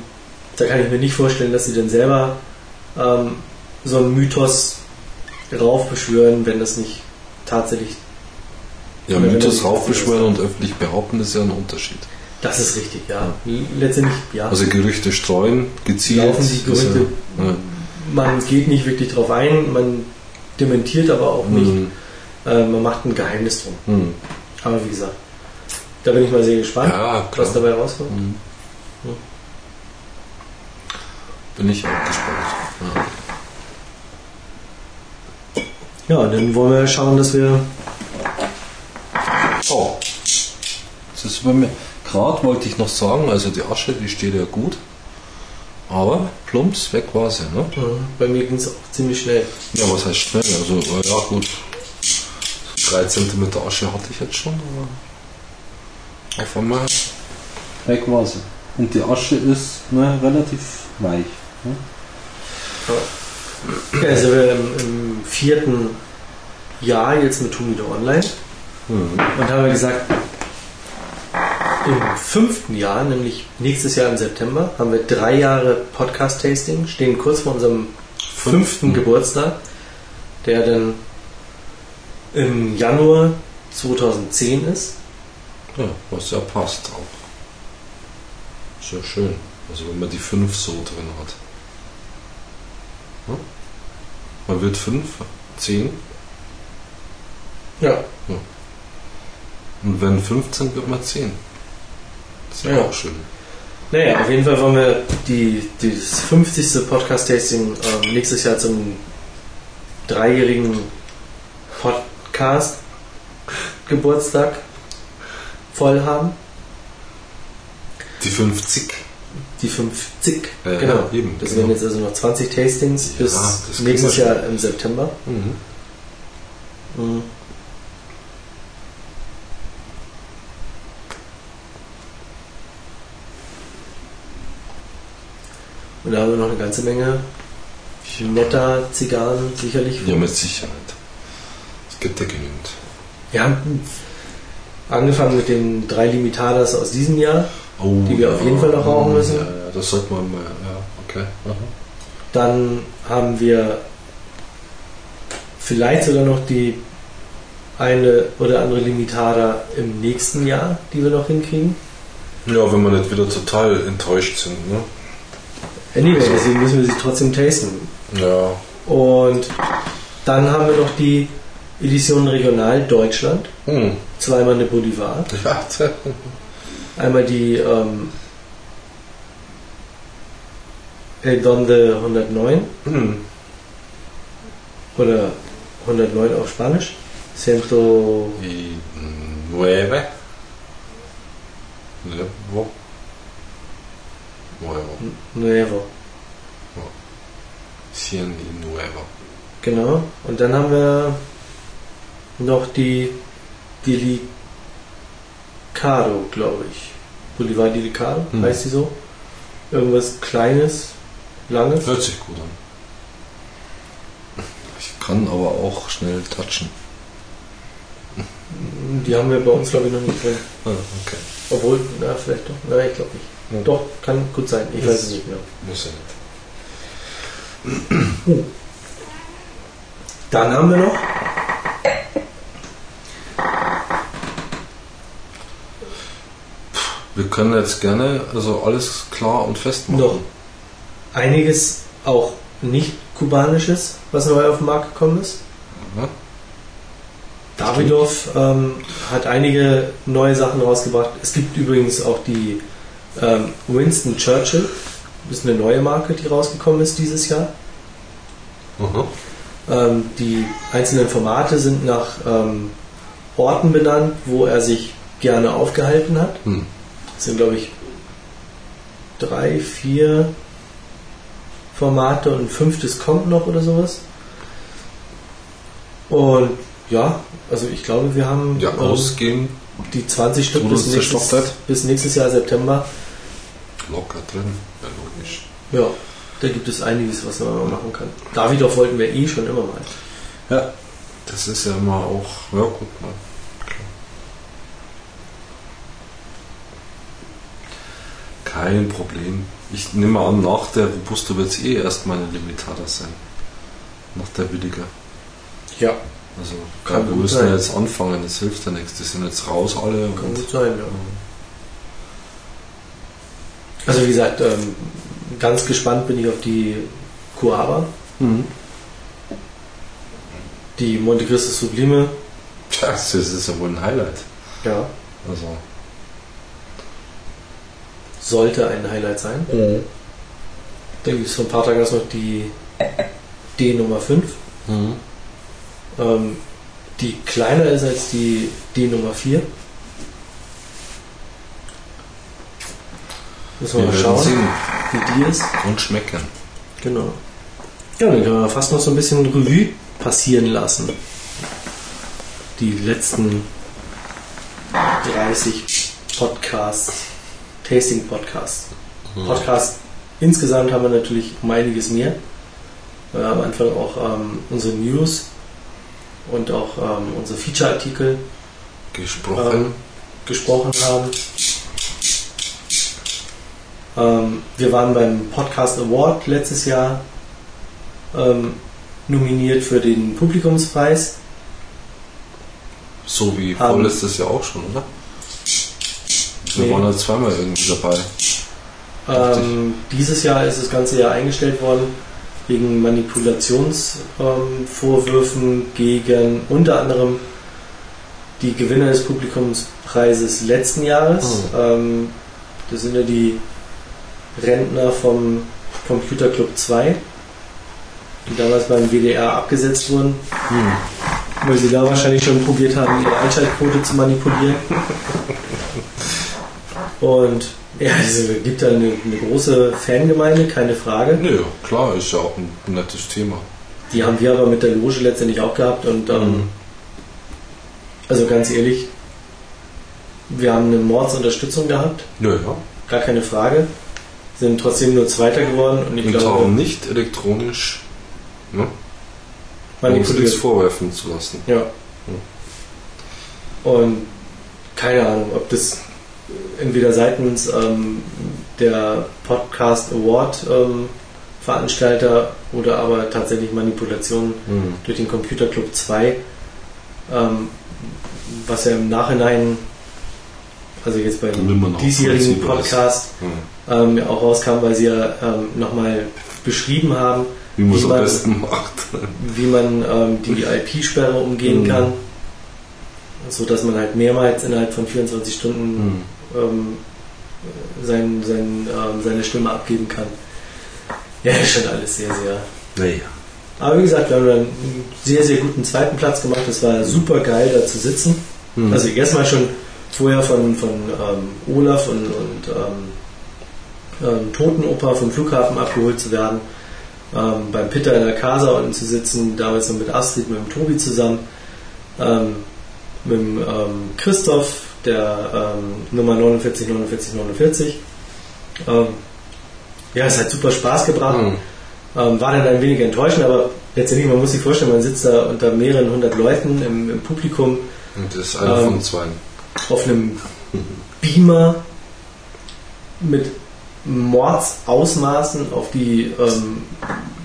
da kann ich mir nicht vorstellen, dass sie dann selber ähm, so einen Mythos raufbeschwören, wenn das nicht tatsächlich. Ja, Mythos raufbeschwören und öffentlich behaupten ist ja ein Unterschied. Das ist richtig, ja. Letztendlich, ja. Also Gerüchte streuen, gezielt. Laufen die Gerüchte. ist ja- ja. Man geht nicht wirklich drauf ein, man dementiert aber auch nicht. Hm. Äh, man macht ein Geheimnis drum. Hm. Aber wie gesagt, da bin ich mal sehr gespannt, Ja, was dabei rauskommt. Hm. Ja. Bin ich auch gespannt. Ja, dann wollen wir schauen, dass wir. Ja. Oh. Das ist bei mir. Gerade wollte ich noch sagen, also die Asche, die steht ja gut. Aber plumps, weg war sie, ne? äh, Bei mir ging es auch ziemlich schnell. Ja, was heißt schnell? Also, äh, ja, gut. 3 cm Asche hatte ich jetzt schon, aber. Auf einmal. Weg war sie. Und die Asche ist ne, relativ weich. Ne? Ja, sind wir im, im vierten Jahr jetzt mit Humido Online Hm. und haben wir gesagt, im fünften Jahr, nämlich nächstes Jahr im September, haben wir drei Jahre Podcast-Tasting, stehen kurz vor unserem fünften Geburtstag, der dann im Januar 2010 ist. Ja, was ja passt auch. Ist ja schön. Also wenn man die 5 so drin hat. Man wird 5, 10 Ja. und wenn 15 wird man 10. Das ist ja Ja. auch schön. Naja, auf jeden Fall wollen wir die, das 50. Podcast-Tasting ähm, nächstes Jahr zum dreijährigen Podcast-Geburtstag voll haben. Die 50. Die 50. Ja, ja, genau. eben, das genau. wären jetzt also noch 20 Tastings bis nächstes. Jahr im September. Mhm. Mhm. Und da haben wir noch eine ganze Menge netter Zigarren sicherlich. Ja, mit Sicherheit. Es gibt ja genügend. Wir haben angefangen mit den drei Limitadas aus diesem Jahr. Oh, Die wir auf jeden Fall noch rauchen müssen. Ja, ja, das sollte man mal, ja, okay. Aha. Dann haben wir vielleicht sogar noch die eine oder andere Limitada im nächsten Jahr, die wir noch hinkriegen. Ja, wenn wir nicht wieder total enttäuscht sind, ne? Anyway, Also- deswegen müssen wir sie trotzdem tasten. Ja. Und dann haben wir noch die Edition Regional Deutschland. Hm. Zweimal eine Bolivar. Ja. Einmal die ähm, El Donde 109 Hm. oder 109 auf Spanisch. Ciento Y nueve. Nuevo. Nuevo. Nuevo. Cien y nuevo. Genau. Und dann haben wir noch die Delicado, glaube ich. Bolivar Delicado, Hm. heißt die so? Irgendwas Kleines, Langes. Hört sich gut an. Ich kann aber auch schnell touchen. Die haben wir bei uns, glaube ich, noch nicht drin. Ah, okay. Obwohl, na, vielleicht doch. Nein, ich glaube nicht. Ja. Doch, kann gut sein. Ich weiß es nicht mehr. Muss ja nicht. Dann haben wir noch Wir können jetzt gerne also alles klar und fest machen. noch einiges auch nicht kubanisches, was neu auf den Markt gekommen ist. Ja. Davidoff ähm, hat einige neue Sachen rausgebracht. Es gibt übrigens auch die ähm, Winston Churchill. Ist eine neue Marke, die rausgekommen ist dieses Jahr. Aha. Ähm, die einzelnen Formate sind nach ähm, Orten benannt, wo er sich gerne aufgehalten hat. Hm. Das sind, glaube ich, drei, vier Formate und ein fünftes kommt noch oder sowas. Und ja, also ich glaube, wir haben Ja, ähm, ausgehen die 20 Stück bis nächstes, bis nächstes Jahr September. Locker drin. Ja, logisch. Ja, da gibt es einiges, was man machen kann. Davidoff wollten wir eh schon immer mal. Ja. Das ist ja immer auch, ja gut, mal. Klar. Kein Problem. Ich nehme an, nach der Robusto wird es eh erstmal eine Limitada sein. Nach der billiger. Ja, Also Kann wir müssen sein. ja jetzt anfangen, das hilft ja nichts. Die sind jetzt raus alle. kann Und, gut sein, ja. Also wie gesagt, ähm, ganz gespannt bin ich auf die Coava, Mhm. die Monte Cristo Sublime. Das ist ja wohl ein Highlight. Ja, Also, sollte ein Highlight sein. Dann gibt es von Partagas noch die D Nummer 5, mhm. ähm, die kleiner ist als die D Nummer 4. Müssen wir wir mal schauen, sehen wie die ist. und schmecken. Genau. Ja, dann können wir fast noch so ein bisschen Revue passieren lassen. Die letzten 30 Podcasts, Tasting-Podcasts. Podcasts insgesamt haben wir natürlich um einiges mehr. Wir haben am Anfang auch ähm, unsere News und auch ähm, unsere Feature-Artikel Gesprochen. ähm, gesprochen haben. Ähm, wir waren beim Podcast Award letztes Jahr ähm, nominiert für den Publikumspreis. So wie haben- vorletztes Jahr auch schon, oder? Wir Nee. waren ja zweimal irgendwie dabei. Ähm, dieses Jahr ist das ganze Jahr eingestellt worden. wegen Manipulationsvorwürfen gegen unter anderem die Gewinner des Publikumspreises letzten Jahres. Ähm, das sind ja die Rentner vom Computer Club 2, die damals beim WDR abgesetzt wurden, weil sie da wahrscheinlich schon probiert haben, ihre Einschaltquote zu manipulieren. Und ja, es gibt da eine, eine große Fangemeinde, keine Frage. Nö, klar, ist ja auch ein nettes Thema. Die haben wir aber mit der Loge letztendlich auch gehabt und ähm, Mhm. also ganz ehrlich, wir haben eine Mordsunterstützung gehabt, Ja, ja. gar keine Frage. Sind trotzdem nur Zweiter geworden und ich Und glaube, darum nicht elektronisch ne, uns nichts manipuliert. vorwerfen zu lassen. Ja. Und keine Ahnung, ob das entweder seitens ähm, der Podcast Award ähm, Veranstalter oder aber tatsächlich Manipulationen Mhm. durch den Computer Club 2, ähm, was ja im Nachhinein, also jetzt beim diesjährigen. Podcast Mhm. Ähm, auch rauskam, weil sie ja ähm, nochmal beschrieben haben, Wie Wie man- wie man ähm, die IP-Sperre umgehen Mhm. kann, so dass man halt mehrmals innerhalb von 24 Stunden Mhm. ähm, sein, sein, ähm, seine Stimme abgeben kann. Ja, ist schon alles sehr, sehr. Naja. Aber wie gesagt, wir haben einen sehr, sehr guten zweiten Platz gemacht. Es war super geil, da zu sitzen. Mhm. Also erstmal schon vorher von, von ähm, Olaf und, und ähm, ähm, Totenoper vom Flughafen abgeholt zu werden, ähm, beim Peter in der Casa unten zu sitzen, damals noch mit Astrid, mit dem Tobi zusammen, ähm, mit dem ähm, Christoph, der ähm, Nummer 49, 49, 49. Ähm, ja, es hat super Spaß gebracht. Mhm. Ähm, war dann ein wenig enttäuschend, aber letztendlich, man muss sich vorstellen, man sitzt da unter mehreren hundert Leuten im, im Publikum Und das ist einer von zwei. auf einem Beamer mit Mordsausmaßen auf die ähm,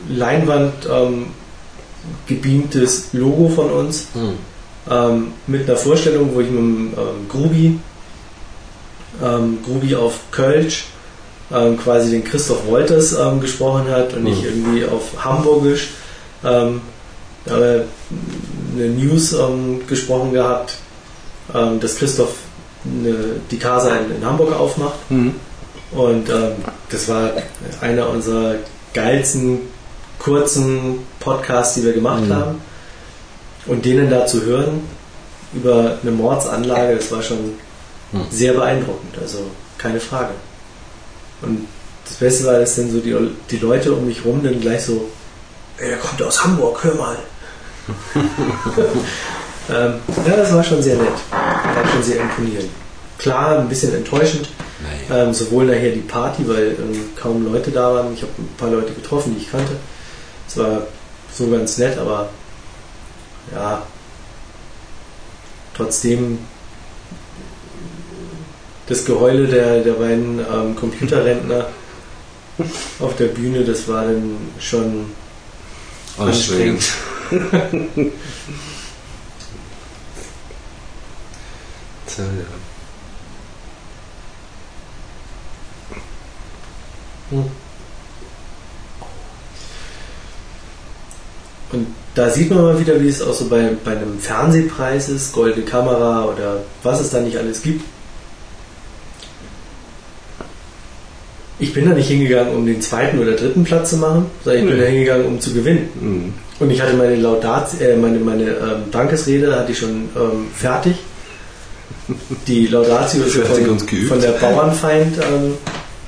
Leinwand ähm, gebeamtes Logo von uns Mhm. ähm, mit einer Vorstellung, wo ich mit dem ähm, Grubi, ähm, Grubi auf Kölsch ähm, quasi den Christoph Wolters ähm, gesprochen hat und nicht Mhm. irgendwie auf Hamburgisch. Ähm, eine News ähm, gesprochen gehabt, dass Christoph eine, die Casa in, in Hamburg aufmacht. Mhm. Und ähm, das war einer unserer geilsten kurzen Podcasts, die wir gemacht Mhm. haben. Und denen da zu hören über eine Mordsanlage, das war schon Mhm. sehr beeindruckend. Also keine Frage. Und das Beste war, dass dann so die, die Leute um mich rum dann gleich so, ey, der kommt aus Hamburg, hör mal. ähm, ja, das war schon sehr nett. War schon sehr imponierend. Klar, ein bisschen enttäuschend, Naja. ähm, sowohl nachher die Party, weil ähm, kaum Leute da waren. Ich habe ein paar Leute getroffen, die ich kannte. Es war so ganz nett, aber ja, trotzdem das Geheule der, der beiden ähm, Computerrentner auf der Bühne, das war dann schon Anstrengend. Tja, ja. Und da sieht man mal wieder, wie es auch so bei, bei einem Fernsehpreis ist, goldene Kamera oder was es da nicht alles gibt. Ich bin da nicht hingegangen, um den zweiten oder dritten Platz zu machen, sondern ich bin Nee. da hingegangen, um zu gewinnen. Mhm. Und ich hatte meine Laudat, äh, meine, meine ähm, Dankesrede hatte ich schon ähm, fertig. Die Laudatio ist von, von der Bauernfeind, ähm,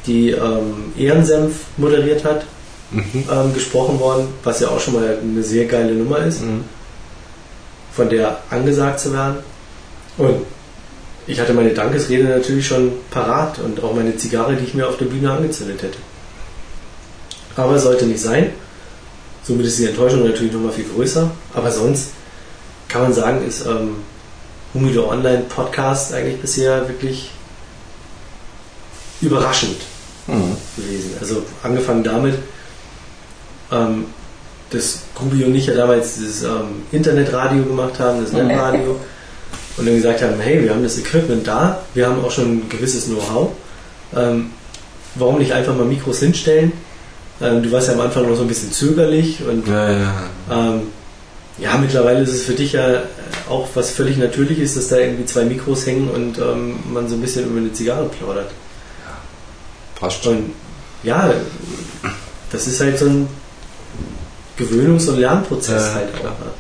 die ähm, Ehrensenf moderiert hat, Mhm. ähm, gesprochen worden, was ja auch schon mal eine sehr geile Nummer ist, Mhm. von der angesagt zu werden. Und ich hatte meine Dankesrede natürlich schon parat und auch meine Zigarre, die ich mir auf der Bühne angezündet hätte. Aber sollte nicht sein. Somit ist die Enttäuschung natürlich nochmal viel größer. Aber sonst kann man sagen, ist ähm, Humido Online Podcast eigentlich bisher wirklich überraschend Mhm. gewesen. Also angefangen damit, ähm, dass Grubi und ich ja damals dieses ähm, Internetradio gemacht haben, das Netradio, und dann gesagt haben, hey, wir haben das Equipment da, wir haben auch schon ein gewisses Know-how, ähm, warum nicht einfach mal Mikros hinstellen Ähm, du warst ja am Anfang noch so ein bisschen zögerlich und Ja, ja, ja. ähm, ja, mittlerweile ist es für dich ja auch was völlig Natürliches, dass da irgendwie zwei Mikros hängen und ähm, man so ein bisschen über eine Zigarre plaudert. Passt schon. Und ja, das ist halt so ein Gewöhnungs- und Lernprozess Ja, halt auch. klar. ne?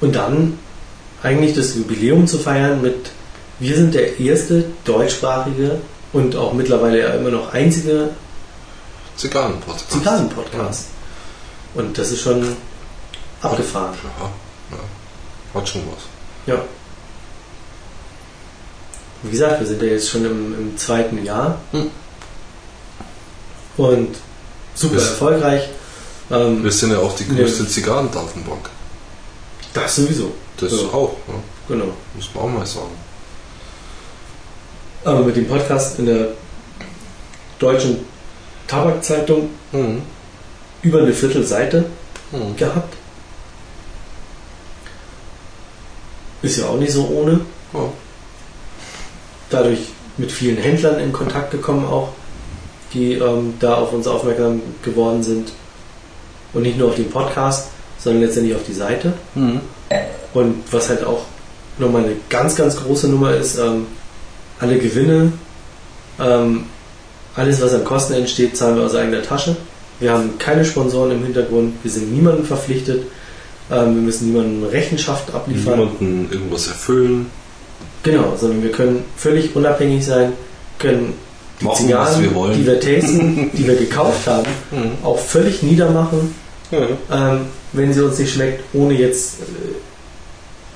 Und dann eigentlich das Jubiläum zu feiern mit, wir sind der erste deutschsprachige und auch mittlerweile ja immer noch einzige Zigarrenpodcast. Zigarren-Podcast. Und das ist schon abgefahren. Ja, ja. Hat schon was. Ja. Wie gesagt, wir sind ja jetzt schon im, im zweiten Jahr. Hm. Und super Wir- erfolgreich. Ähm, Wir sind ja auch die größte Zigarrendatenbank. das sowieso. Das Ja. auch, ja. Genau. muss man auch mal sagen. Aber mit dem Podcast in der deutschen Tabakzeitung Mhm. über eine Viertelseite Mhm. gehabt. Ist ja auch nicht so ohne. Ja. Dadurch mit vielen Händlern in Kontakt gekommen auch, die ähm, da auf uns aufmerksam geworden sind. Und nicht nur auf den Podcast, sondern letztendlich auf die Seite. Mhm. Und was halt auch nochmal eine ganz, ganz große Nummer ist, ähm, alle Gewinne, ähm, alles was an Kosten entsteht, zahlen wir aus eigener Tasche. Wir haben keine Sponsoren im Hintergrund, wir sind niemandem verpflichtet, ähm, wir müssen niemandem Rechenschaft abliefern. Niemanden irgendwas erfüllen. Genau, sondern wir können völlig unabhängig sein, können die Machen, Zigarren, wir wollen. die wir tasten, die wir gekauft haben, Mhm. auch völlig niedermachen, Ja. ähm, wenn sie uns nicht schmeckt, ohne jetzt äh,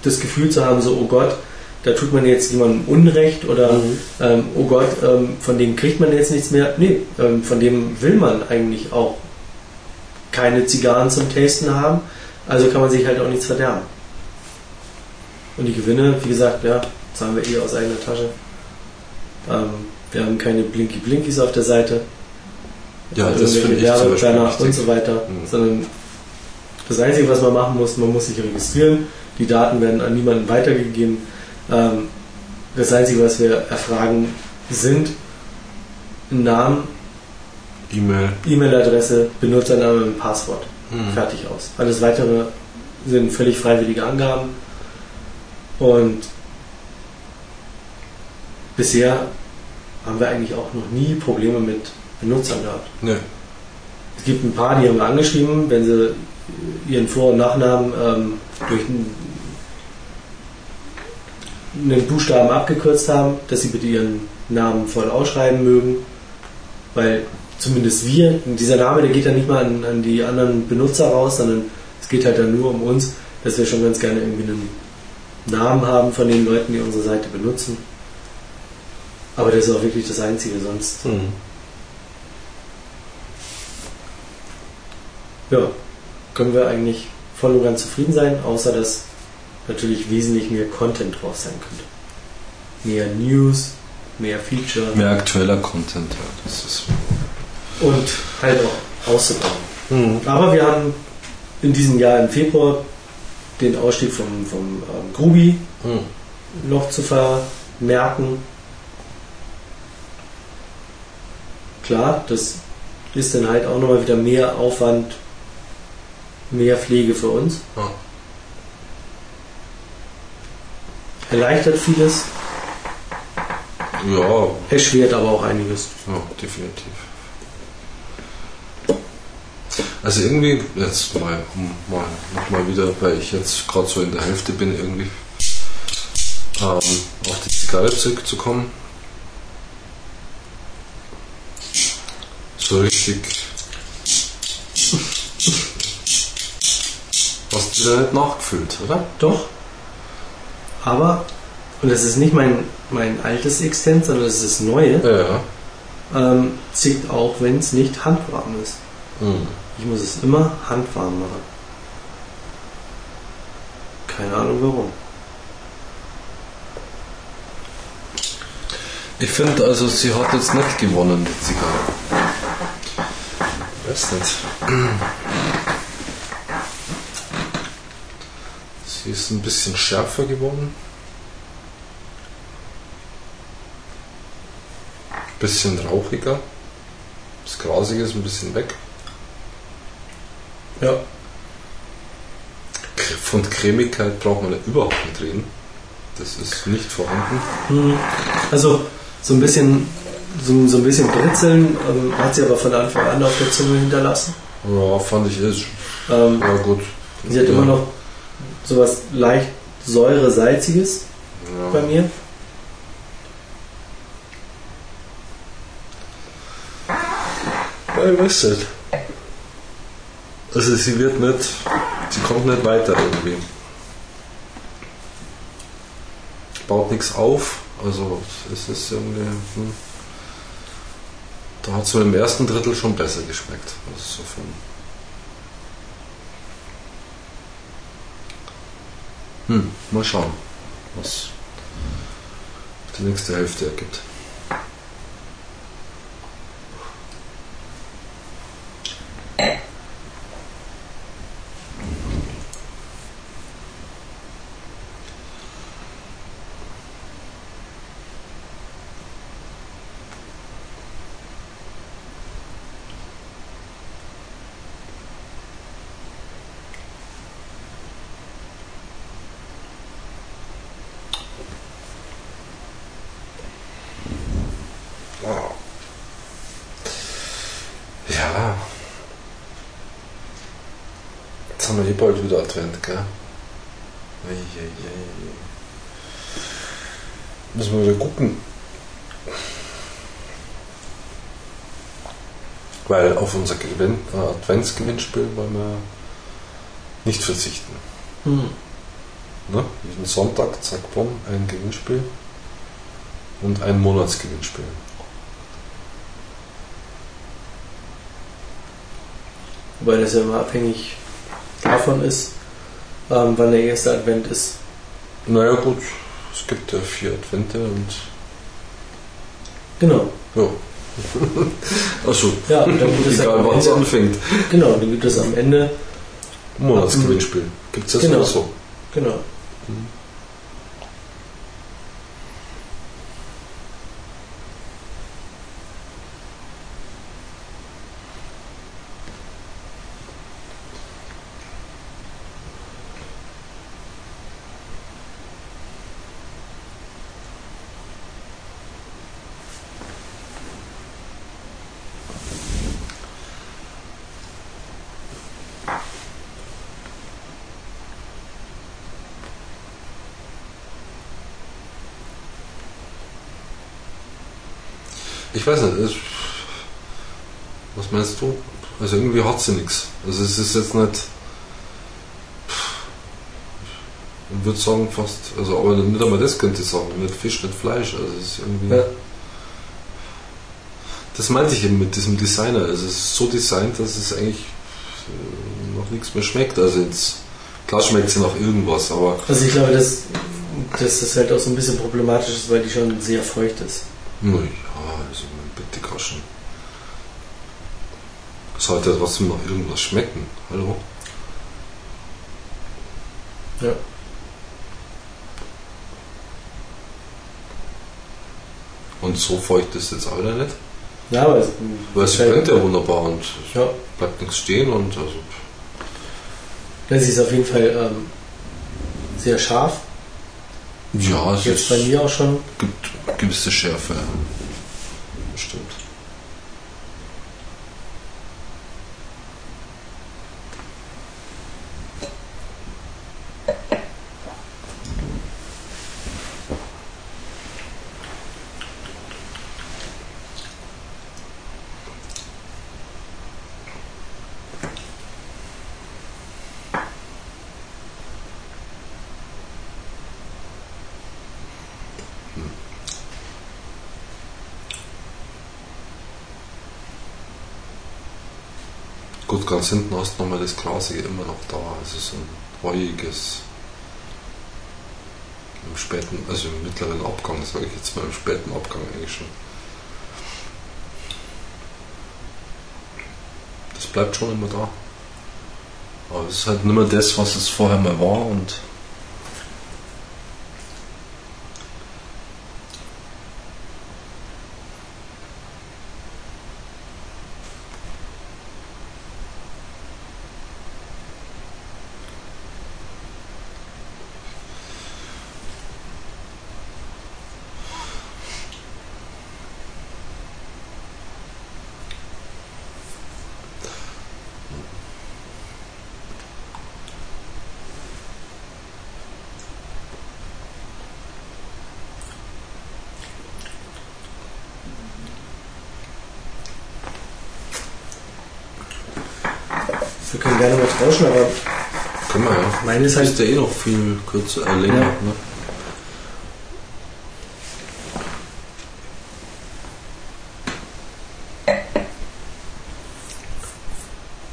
das Gefühl zu haben, so, oh Gott, da tut man jetzt jemandem Unrecht oder Mhm. ähm, oh Gott, ähm, von dem kriegt man jetzt nichts mehr. Nee, ähm, von dem will man eigentlich auch keine Zigarren zum Tasten haben, also kann man sich halt auch nichts verderben. Und die Gewinne, wie gesagt, ja, zahlen wir eh aus eigener Tasche. Ähm, wir haben keine Blinky-Blinkies auf der Seite. Ja, Also das finde ich zum Beispiel wichtig. und so weiter, Mhm. sondern das Einzige, was man machen muss, man muss sich registrieren. Die Daten werden an niemanden weitergegeben. Ähm, das Einzige, was wir erfragen, sind Namen, E-Mail. E-Mail-Adresse, Benutzername und Passwort. Mhm. Fertig aus. Alles weitere sind völlig freiwillige Angaben. Und bisher haben wir eigentlich auch noch nie Probleme mit Benutzern gehabt. Ne. Es gibt ein paar, die haben wir angeschrieben, wenn sie ihren Vor- und Nachnamen ähm, durch einen, einen Buchstaben abgekürzt haben, dass sie bitte ihren Namen voll ausschreiben mögen. Weil zumindest wir, dieser Name, der geht dann nicht mal an, an die anderen Benutzer raus, sondern es geht halt dann nur um uns, dass wir schon ganz gerne irgendwie einen Namen haben von den Leuten, die unsere Seite benutzen. Aber das ist auch wirklich das Einzige, sonst Mhm. ja, können wir eigentlich voll und ganz zufrieden sein, außer dass natürlich wesentlich mehr Content drauf sein könnte. Mehr News, mehr Feature Mehr aktueller Content, ja. Das ist. und halt auch auszubauen. Mhm. Aber wir haben in diesem Jahr im Februar den Ausstieg vom, vom ähm, Grubi Mhm. noch zu vermerken. Klar, das ist dann halt auch nochmal wieder mehr Aufwand, mehr Pflege für uns. Ja. Erleichtert vieles, Ja, erschwert aber auch einiges. ja, definitiv. Also irgendwie, jetzt mal, mal nochmal wieder, weil ich jetzt gerade so in der Hälfte bin, irgendwie ähm, auf die Zigarre zurückzukommen. So richtig. Hast du da nicht nachgefüllt, oder? Doch. Aber, und das ist nicht mein, mein altes Extent, sondern das ist das neue, Ja. ähm, zickt auch, wenn es nicht handwarm ist. Mhm. Ich muss es immer handwarm machen. Keine Ahnung warum. Ich finde also, sie hat jetzt nicht gewonnen, die Zigarre. Weiß nicht. Sie ist ein bisschen schärfer geworden. Bisschen rauchiger. Das Grasige ist ein bisschen weg. Ja. Von Cremigkeit braucht man ja überhaupt nicht reden. Das ist nicht vorhanden. Hm. Also so ein bisschen so, so ein bisschen Britzeln ähm, hat sie aber von Anfang an auf der Zunge hinterlassen. Ja, fand ich ist. Ähm, Ja, gut. sie hat ja. immer noch sowas leicht säure-salziges bei Ja. mir. Ja, ich weiß nicht. Also sie wird nicht, sie kommt nicht weiter irgendwie. Baut nichts auf, also es ist irgendwie, hm. Da hat es mir im ersten Drittel schon besser geschmeckt. Also so von hm, mal schauen, was die nächste Hälfte ergibt. Oh. Ja. Jetzt wieder Advent, gell? Eieiei. Müssen wir wieder gucken. Weil auf unser Gewinn, äh, Adventsgewinnspiel wollen wir nicht verzichten. Hm. Ne? Jeden Sonntag, zack, bumm, ein Gewinnspiel und ein Monatsgewinnspiel. Wobei das ja immer abhängig davon ist, ähm, wann der erste Advent ist. Naja gut, es gibt ja vier Advente und Genau. ja. Achso, Ja, dann gibt es egal am wann es Ende, anfängt. genau, dann gibt es am Ende, Monatsgewinnspiel. Gibt es das Genau. so? genau. Ich weiß nicht. Es, was meinst du? Also irgendwie hat sie nichts. Also es ist jetzt nicht. Ich würde sagen fast, also aber nicht einmal das könnte ich sagen, nicht Fisch, nicht Fleisch. Also es ist irgendwie. Ja. Das meinte ich eben mit diesem Designer. Also es ist so designt, dass es eigentlich äh, noch nichts mehr schmeckt. Also jetzt, klar schmeckt sie nach irgendwas, aber Also ich glaube, dass, dass das halt auch so ein bisschen problematisch ist, weil die schon sehr feucht ist. naja, also bitte Kaschen. Es sollte trotzdem nach irgendwas schmecken. Hallo? Ja. Und so feucht ist es jetzt auch wieder nicht. Ja, aber es, Weil sie brennt ja wunderbar und es Ja, bleibt nichts stehen und also. das ist auf jeden Fall ähm, sehr scharf. Ja, es Jetzt ist, bei mir auch schon. gibt gewisse Schärfe. Bestimmt. Gut, ganz hinten hast du nochmal das Glasige immer noch da. Also so ein reuiges. Im späten, also im mittleren Abgang, sage ich jetzt mal, im späten Abgang eigentlich schon. Das bleibt schon immer da. Aber es ist halt nicht mehr das, was es vorher mal war und Wir können gerne mal tauschen, aber Können wir ja. meine ist Ist halt. der eh noch viel kürzer, äh, länger. Ja. Ne?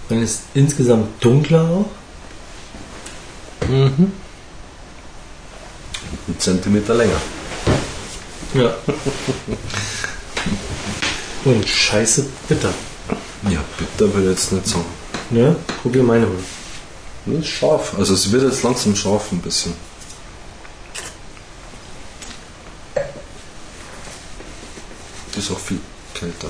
Meine ist insgesamt dunkler auch. Mhm. Ein Zentimeter länger. Ja. Und scheiße bitter. Ja, bitter will ich jetzt nicht sagen. Ne? Probier meine mal. Das ist scharf. Also es wird jetzt langsam scharf ein bisschen. Ist auch viel kälter.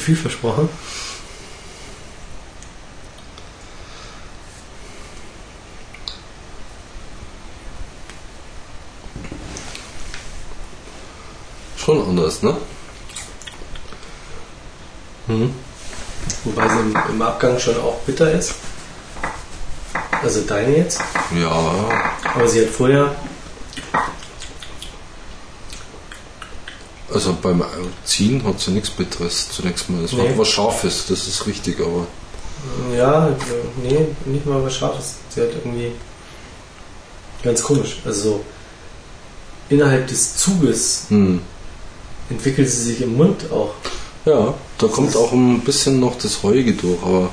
Viel versprochen? Schon anders, ne? Mhm. Wobei sie im, im Abgang schon auch bitter ist. Also deine jetzt. Ja, Aber sie hat vorher. Also beim Ziehen hat sie nichts Bitteres zunächst mal. Es war Nee. was Scharfes, das ist richtig, aber Ja, nee, nicht mal was Scharfes. Sie hat irgendwie. Ganz komisch. Also so innerhalb des Zuges hm. entwickelt sie sich im Mund auch. ja, da kommt auch ein bisschen noch das Heuige durch, aber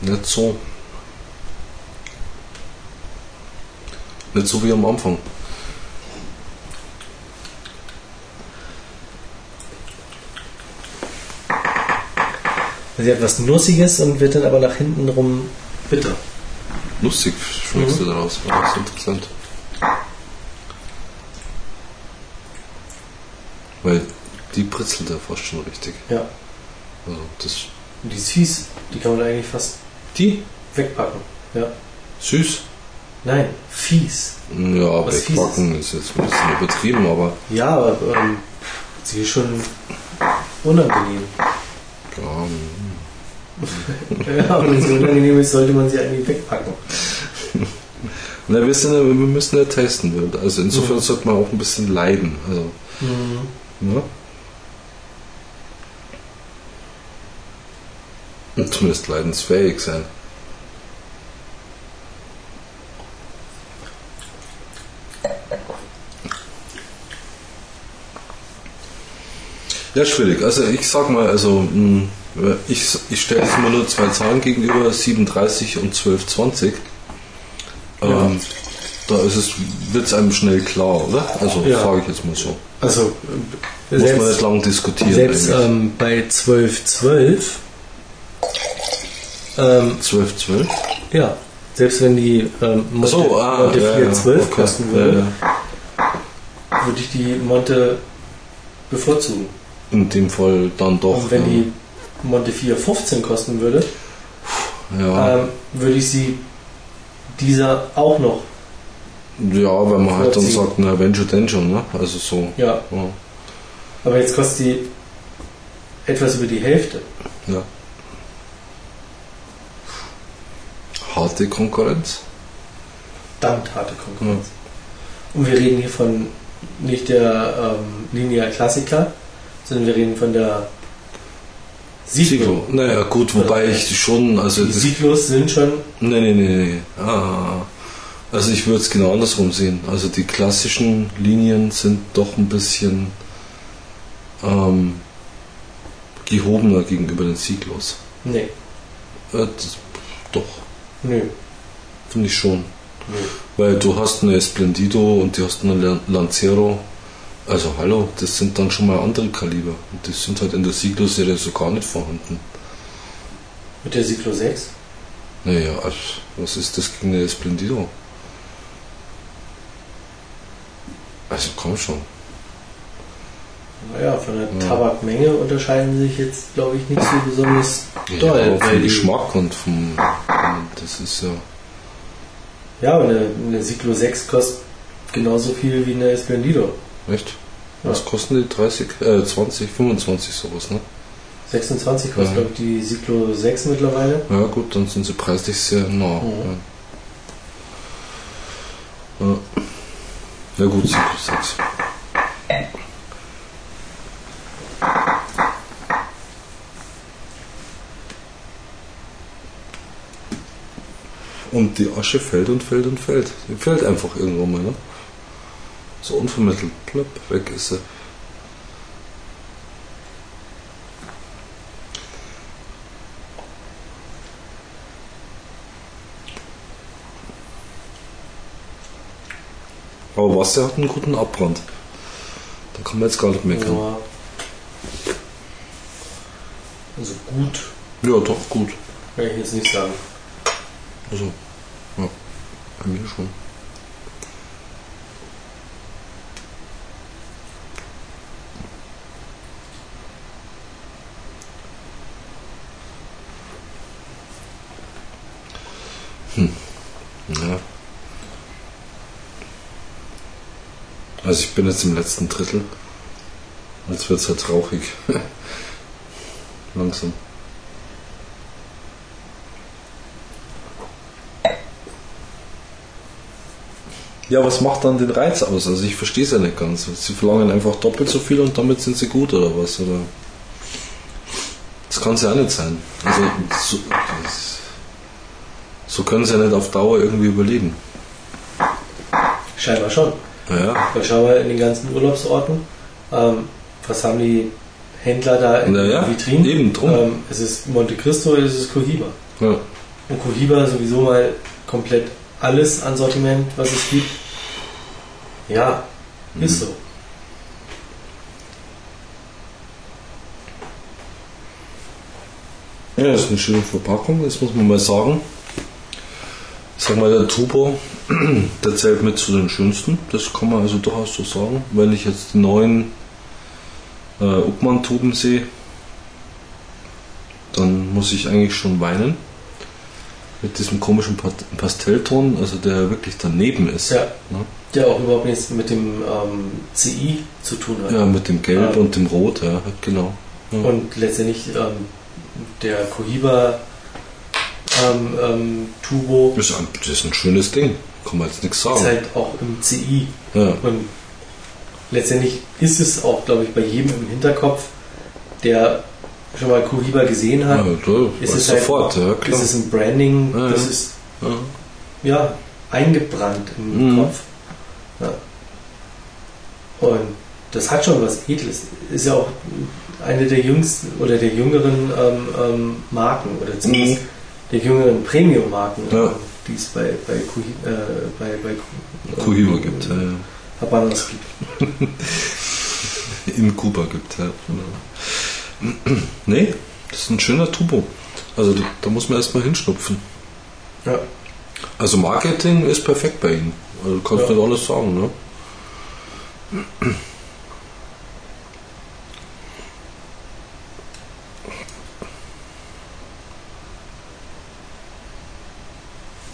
nicht so. Nicht so wie am Anfang. Sie hat was Nussiges und wird dann aber nach hinten rum bitter. Lustig schmeckst Mhm. du daraus, war das interessant. Weil die britzelt ja fast schon richtig. Ja. Also das die ist fies. Die kann man eigentlich fast die wegpacken. Ja. süß. Nein, fies. Ja, Was wegpacken ist jetzt ein bisschen übertrieben, aber Ja, aber ähm, sie ist schon unangenehm. ja, ja, und wenn sie unangenehm ist, sollte man sie eigentlich wegpacken. na, wir, sind wir müssen ja testen. Also insofern Mhm. sollte man auch ein bisschen leiden. Also, ne? Und zumindest leidensfähig sein. Ja, schwierig. Also ich sag mal, also mh, ich, ich stelle jetzt mal nur zwei Zahlen gegenüber, 37 und 1220. Ähm, Ja. Da wird es einem schnell klar, oder? Also Ja. frage ich jetzt mal so. Also, äh, Muss man nicht selbst, lang diskutieren. selbst ähm, bei 1212, ähm, 12, 12? ja, selbst wenn die ähm, Monte, Monte 412 ah, okay. kosten Ja, würde, ja. würde ich die Monte bevorzugen. In dem Fall dann doch. Und wenn ja. die Monte 415 kosten würde, ja. ähm, würde ich sie dieser auch noch, ja, wenn man halt dann sagt, na, wenn schon, denn schon, ne? Also so. ja, Ja. aber jetzt kostet die etwas über die Hälfte. ja. Harte Konkurrenz. verdammt harte Konkurrenz. Und wir reden hier von nicht der ähm, Linear Klassiker, sondern wir reden von der Siglo. Naja, gut, wobei ich schon, also Die Siglos sind schon, Nee, nee, nee, nee. Ah, also ich würde es genau andersrum sehen. Also die klassischen Linien sind doch ein bisschen ähm, gehobener gegenüber den Siglos. nee, Äh, das, doch, nö, finde ich schon. nö. Weil du hast eine Splendido und du hast eine Lan- Lancero. Also hallo, das sind dann schon mal andere Kaliber. Und die sind halt in der Siglo-Serie so gar nicht vorhanden. Mit der Siglo 6? Naja, also, was ist das gegen eine Splendido? Also komm schon. Naja, von der Ja. Tabakmenge unterscheiden sich jetzt, glaube ich, nicht so besonders doll. ja, weil vom Geschmack und vom. Das ist ja. Ja, aber eine, eine Siglo 6 kostet genauso viel wie eine Esplendido. Echt? Was kosten die? 30, äh, 20, 25 sowas, ne? 26 kostet, Ja. glaube ich, die Cyclo 6 mittlerweile. Ja gut, dann sind sie preislich sehr nah. Mhm. Ja. Ja. ja gut, Cyclo 6. Und die Asche fällt und fällt und fällt. Die fällt einfach irgendwann mal, ne? So unvermittelt. Plopp, weg ist sie. Aber Wasser hat einen guten Abbrand. Da kann man jetzt gar nicht meckern. Ja. Also gut, Ja, doch, gut. kann ich jetzt nicht sagen. Also, ja, bei mir schon. Hm. Ja. Also ich bin jetzt im letzten Drittel. Jetzt wird es halt rauchig. Langsam. Ja, was macht dann den Reiz aus? Also ich verstehe es ja nicht ganz. Sie verlangen einfach doppelt so viel und damit sind sie gut oder was? Oder das kann es ja auch nicht sein. Also so, so können sie ja nicht auf Dauer irgendwie überleben. Scheinbar schon. Naja, Weil schau mal in den ganzen Urlaubsorten, ähm, was haben die Händler da in Naja, den Vitrinen? eben drum. Ähm, es ist Monte Cristo, es ist Cohiba. ja. Und Cohiba sowieso mal komplett alles an Sortiment, was es gibt. Ja, ist so. Ja, das ist eine schöne Verpackung, das muss man mal sagen. Sag mal, der Turbo, der zählt mit zu den schönsten. Das kann man also durchaus so sagen. Wenn ich jetzt die neuen äh, Uppmann-Tuben sehe, dann muss ich eigentlich schon weinen. Mit diesem komischen Pa- Pastellton, also der wirklich daneben ist. Ja. Ne? Der auch überhaupt nichts mit dem ähm, CI zu tun hat. Ja, mit dem Gelb Ja. und dem Rot, ja, genau. Ja. Und letztendlich ähm, der Cohiba ähm, ähm, Turbo Das ist, ein, das ist ein schönes Ding, kann man jetzt nichts sagen. ist halt auch im CI. ja. Und letztendlich ist es auch, glaube ich, bei jedem im Hinterkopf, der schon mal Cohiba gesehen Ja, hat, da ist weiß es halt- sofort, ja, klar. ist es ein Branding, Ja, das ja. ist ja. ja eingebrannt im Mhm. Kopf. Ja. Und das hat schon was Edles. Ist ja auch eine der jüngsten oder der jüngeren ähm, ähm, Marken oder zumindest der jüngeren Premium-Marken. Ja. ähm, die es bei, bei, äh, bei, bei Cohiba gibt, ja, ja. Habanos gibt. in Kuba gibt. Ja. Nee, das ist ein schöner Turbo. Also da, da muss man erstmal hinschnupfen. Ja. Also Marketing ist perfekt bei Ihnen. Also du kannst Ja. nicht alles sagen, ne?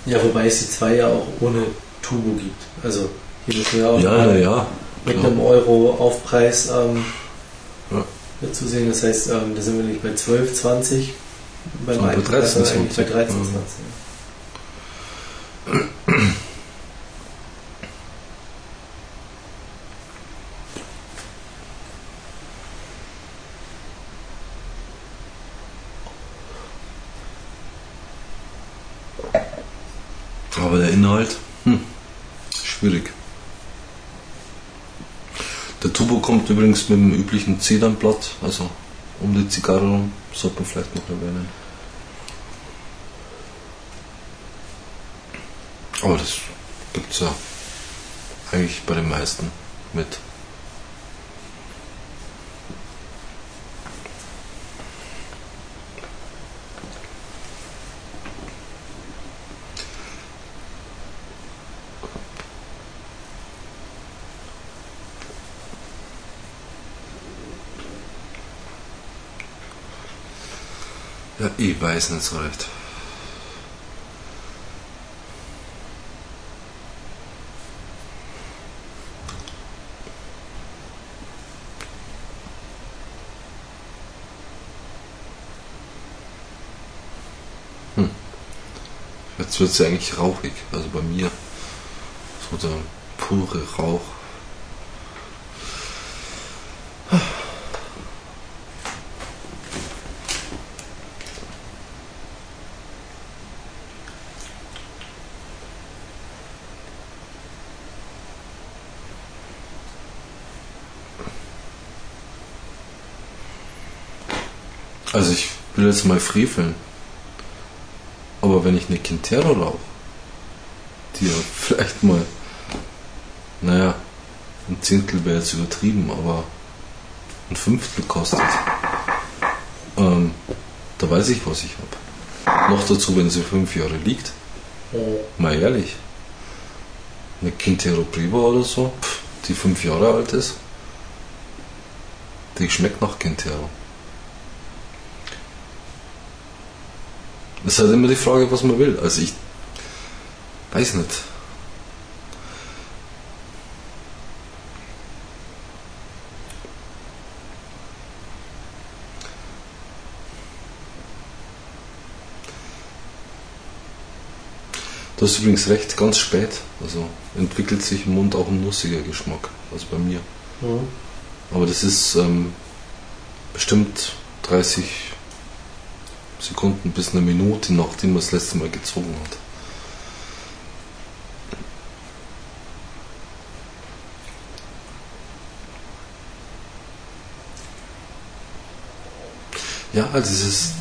Ja, wobei es die zwei ja auch ohne Turbo gibt. Also hier müssen wir auch Ja, ja, ja. mit einem Euro Aufpreis ähm, Ja. zu sehen. Das heißt, ähm, da sind wir nicht bei 12, 20, beim bei alten Preis, sondern 13, eigentlich bei 13, 20. 20. Aber der Inhalt, hm, schwierig. Der Turbo kommt übrigens mit dem üblichen Zedernblatt, also um die Zigarre rum, sollte man vielleicht noch erwähnen. Aber das gibt es ja eigentlich bei den meisten mit. Ja, ich weiß nicht so recht. Hm. Jetzt wird sie eigentlich rauchig, also bei mir. So der pure Rauch. Will jetzt mal freveln. Aber wenn ich eine Quintero rauche, die ja vielleicht mal, naja, ein Zehntel wäre jetzt übertrieben, aber ein Fünftel kostet, ähm, da weiß ich, was ich habe. Noch dazu, wenn sie fünf Jahre liegt. Mal ehrlich. Eine Quintero Prima oder so, die fünf Jahre alt ist, die schmeckt nach Quintero. Ist halt immer die Frage, was man will. Also ich weiß nicht. Du hast übrigens recht, ganz spät. Also entwickelt sich im Mund auch ein nussiger Geschmack. Also bei mir. Mhm. Aber das ist ähm, bestimmt 30 Sekunden bis eine Minute, nachdem man das letzte Mal gezogen hat. Ja, dieses.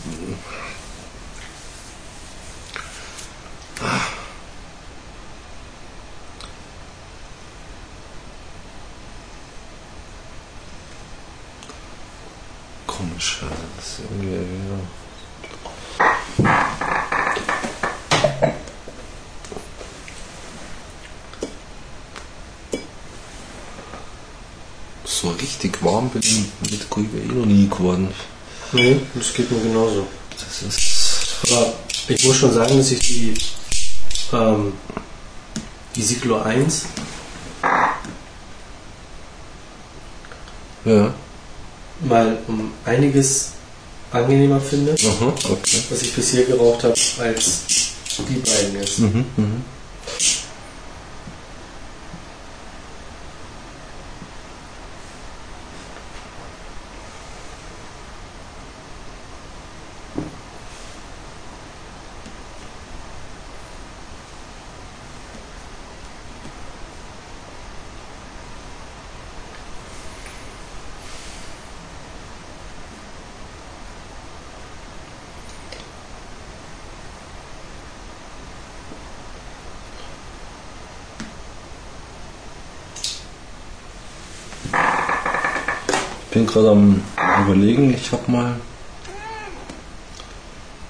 Komisch, ja, das ist irgendwie. Ja. So richtig warm bin ich mit Kuibe eh noch nie geworden. Nee, das geht mir genauso. Das ist. Aber ich muss schon sagen, dass ich die, ähm, die Siglo 1 Ja. mal um einiges angenehmer finde, Aha, okay. was ich bisher geraucht habe, als die beiden jetzt. Mhm, mhm. Bin gerade am überlegen, ich habe mal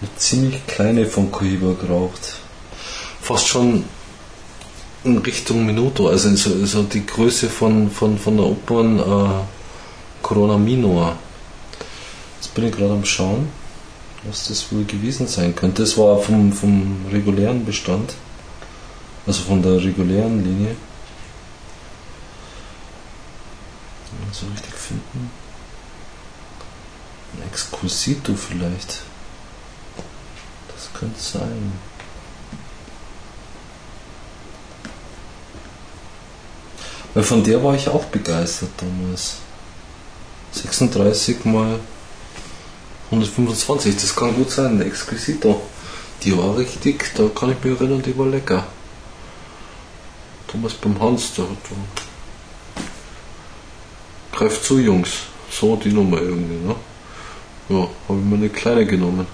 eine ziemlich kleine von Cohiba geraucht. Fast schon in Richtung Minuto, also so, so die Größe von, von, von der Opern äh, Corona Minor. Jetzt bin ich gerade am Schauen, was das wohl gewesen sein könnte. Das war vom, vom regulären Bestand, also von der regulären Linie. so richtig finden. Exquisito vielleicht. Das könnte sein. Weil von der war ich auch begeistert damals. 36 mal 125, das kann gut sein, der Exquisito. Die war richtig, da kann ich mich erinnern, die war lecker. Damals beim Hans, der hat Greift zu, Jungs. So die Nummer irgendwie, ne? Ja, habe ich mir eine kleine genommen.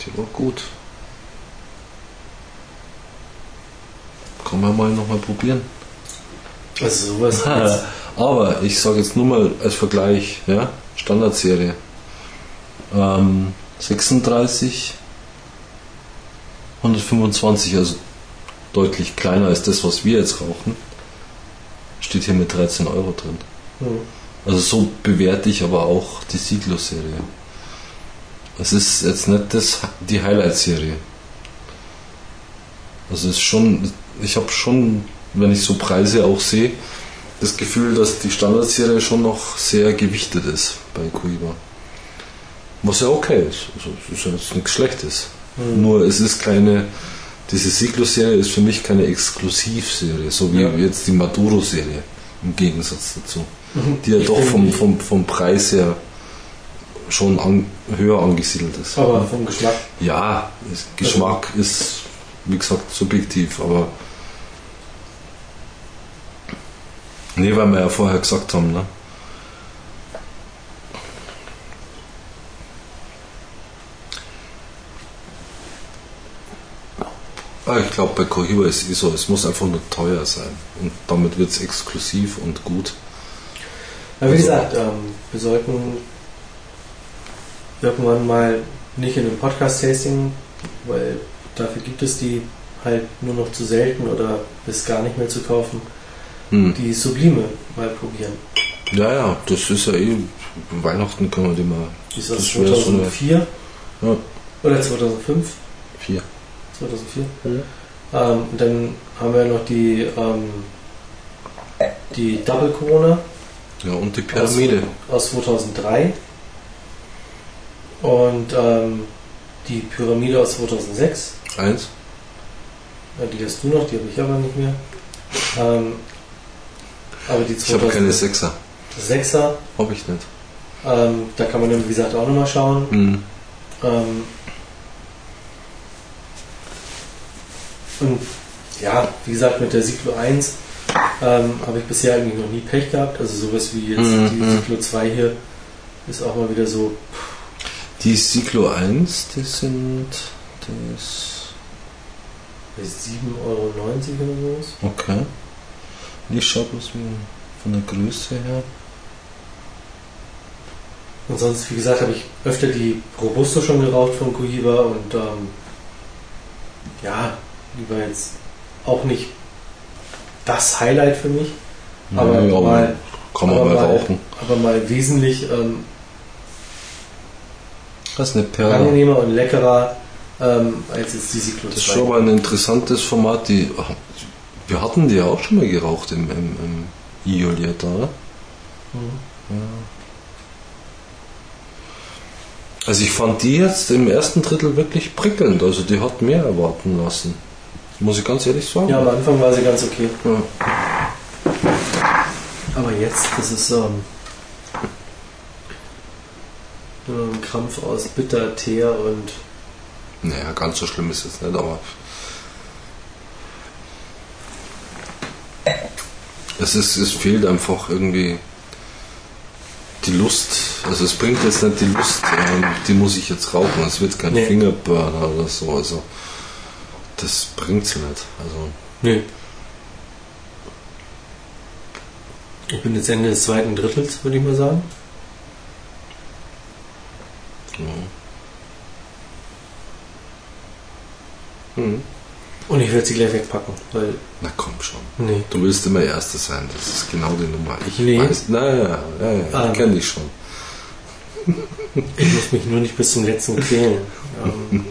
Die war gut. Kann man mal nochmal probieren. Also sowas jetzt, Aber ich sage jetzt nur mal als Vergleich, ja, Standardserie. Ähm, 36, 125, also deutlich kleiner als das, was wir jetzt rauchen. Steht hier mit 13 Euro drin. hm. Also so bewerte ich aber auch die Siglo-Serie. Es ist jetzt nicht das, die Highlight-Serie. Also es ist schon, ich habe schon, wenn ich so Preise auch sehe, das Gefühl, dass die Standardserie schon noch sehr gewichtet ist bei Coiba. Was ja okay ist. Also, es ist ja jetzt nichts Schlechtes. Hm. Nur es ist keine, diese Cyclo-Serie ist für mich keine Exklusivserie, so wie Ja. jetzt die Maduro-Serie im Gegensatz dazu. Die ja doch vom, vom, vom Preis her schon an, höher angesiedelt ist. Aber vom Geschmack. Ja, es- Geschmack ist, wie gesagt, subjektiv, aber. Nee, weil wir ja vorher gesagt haben, ne? Ah, Ich glaube, bei Cohiba ist es eh so, es muss einfach nur teuer sein. Und damit wird es exklusiv und gut. Aber wie Also- gesagt, ähm, wir sollten irgendwann mal nicht in einem Podcast-Tasting, weil dafür gibt es die halt nur noch zu selten oder ist gar nicht mehr zu kaufen, Hm. die Sublime mal probieren. Ja, ja, das ist ja eh. Weihnachten können wir die mal. Die ist aus Das wäre so eine- 2004 Ja. oder 2005. Vier. 2004. Ähm, und dann haben wir noch die, ähm, die Double Corona Ja, und die Pyramide. aus 2003 und ähm, die Pyramide aus 2006. Eins. Ja, die hast du noch, die habe ich aber nicht mehr. Ähm, aber die Ich habe keine 2006er, Sechser. Hab ich nicht. ähm, da kann man dann wie gesagt auch nochmal schauen. Hm. Ähm, und ja, wie gesagt, mit der Cyclo 1 ähm, habe ich bisher eigentlich noch nie Pech gehabt. Also sowas wie jetzt Mhm, die mhm. Cyclo 2 hier ist auch mal wieder so, Die Cyclo 1, die sind. Das. bei 7,90 Euro oder so. Okay. Ich schau bloß wie von der Größe her. Und sonst, wie gesagt, habe ich öfter die Robusto schon geraucht von Cohiba und ähm, ja, die war jetzt auch nicht das Highlight für mich, aber, Ja, mal, kann man aber mal rauchen. aber mal wesentlich ähm, Das ist eine Perle. angenehmer und leckerer ähm, als jetzt die Cyclo Das ist 2. schon mal ein interessantes Format. Die, wir hatten die ja auch schon mal geraucht im, im, im Iolietta, oder? Mhm. Also ich fand die jetzt im ersten Drittel wirklich prickelnd. Also die hat mehr erwarten lassen. Muss ich ganz ehrlich sagen. Ja, am Anfang war sie ganz okay. Ja. Aber jetzt, das ist ähm, ein Krampf aus Bitter, Teer und Naja, ganz so schlimm ist es nicht, aber. Es, ist, es fehlt einfach irgendwie die Lust. Also es bringt jetzt nicht die Lust, ähm, die muss ich jetzt rauchen. Es wird kein Nee. Fingerburner oder so. Also das bringt sie nicht. Also Nee. Ich bin jetzt Ende des zweiten Drittels, würde ich mal sagen. ja. Hm. Und ich werde sie gleich wegpacken, weil. Na komm schon. Nee. Du willst immer Erster sein. Das ist genau die Nummer. Ich Nee. weiß. Naja, ja, ja, Ah. ich kenne dich schon. Ich muss mich nur nicht bis zum letzten quälen. Ähm,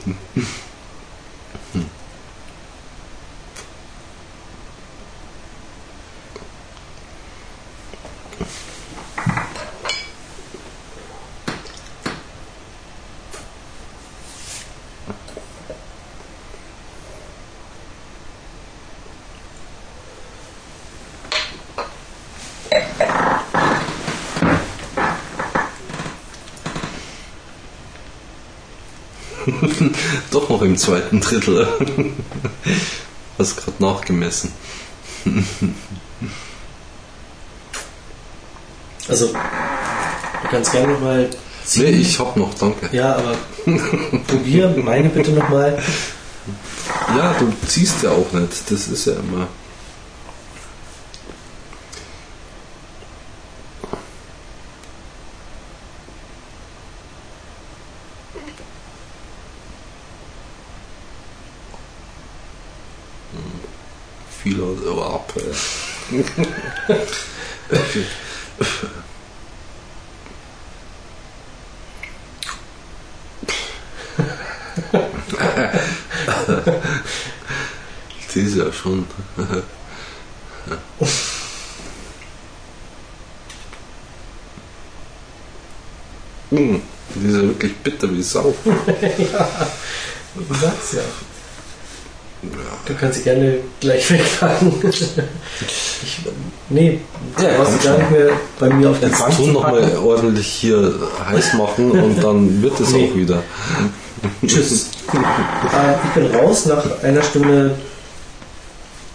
Doch noch im zweiten Drittel. Hast gerade nachgemessen. Also, du kannst gerne nochmal ziehen. Nee, ich hab noch, danke. Ja, aber probier meine bitte nochmal. Ja, du ziehst ja auch nicht. Das ist ja immer. Viel oder ab. Die ist ja schon. Hm. Die ist ja wirklich bitter wie Sau. Du sagst ja. Du kannst sie gerne gleich wegpacken. ich, nee, Ja, du sie gar nicht mehr bei mir auf der Jetzt Bank tun zu nochmal ordentlich hier heiß machen und dann wird es Nee. auch wieder. Tschüss. äh, ich bin raus nach einer Stunde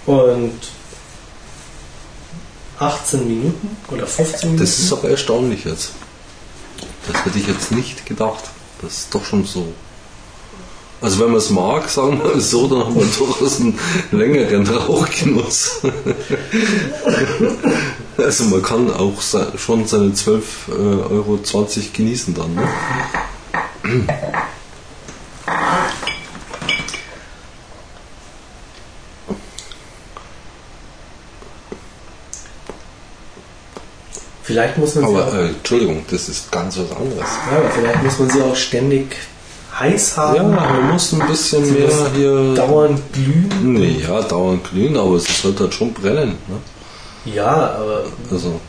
und 18 Minuten oder 15 Minuten. Das ist aber erstaunlich jetzt. Das hätte ich jetzt nicht gedacht. Das ist doch schon so. Also wenn man es mag, sagen wir es so, dann haben wir durchaus einen längeren Rauchgenuss. Also man kann auch schon seine 12,20 Euro genießen dann. Ne? vielleicht muss man sie auch, Aber äh, Entschuldigung, das ist ganz was anderes. ja, aber vielleicht muss man sie auch ständig heiß haben. Ja, man muss ein bisschen mehr muss hier. dauernd glühen. Nee, ja, dauernd glühen, aber es sollte halt schon brennen. Ne? Ja, aber Also.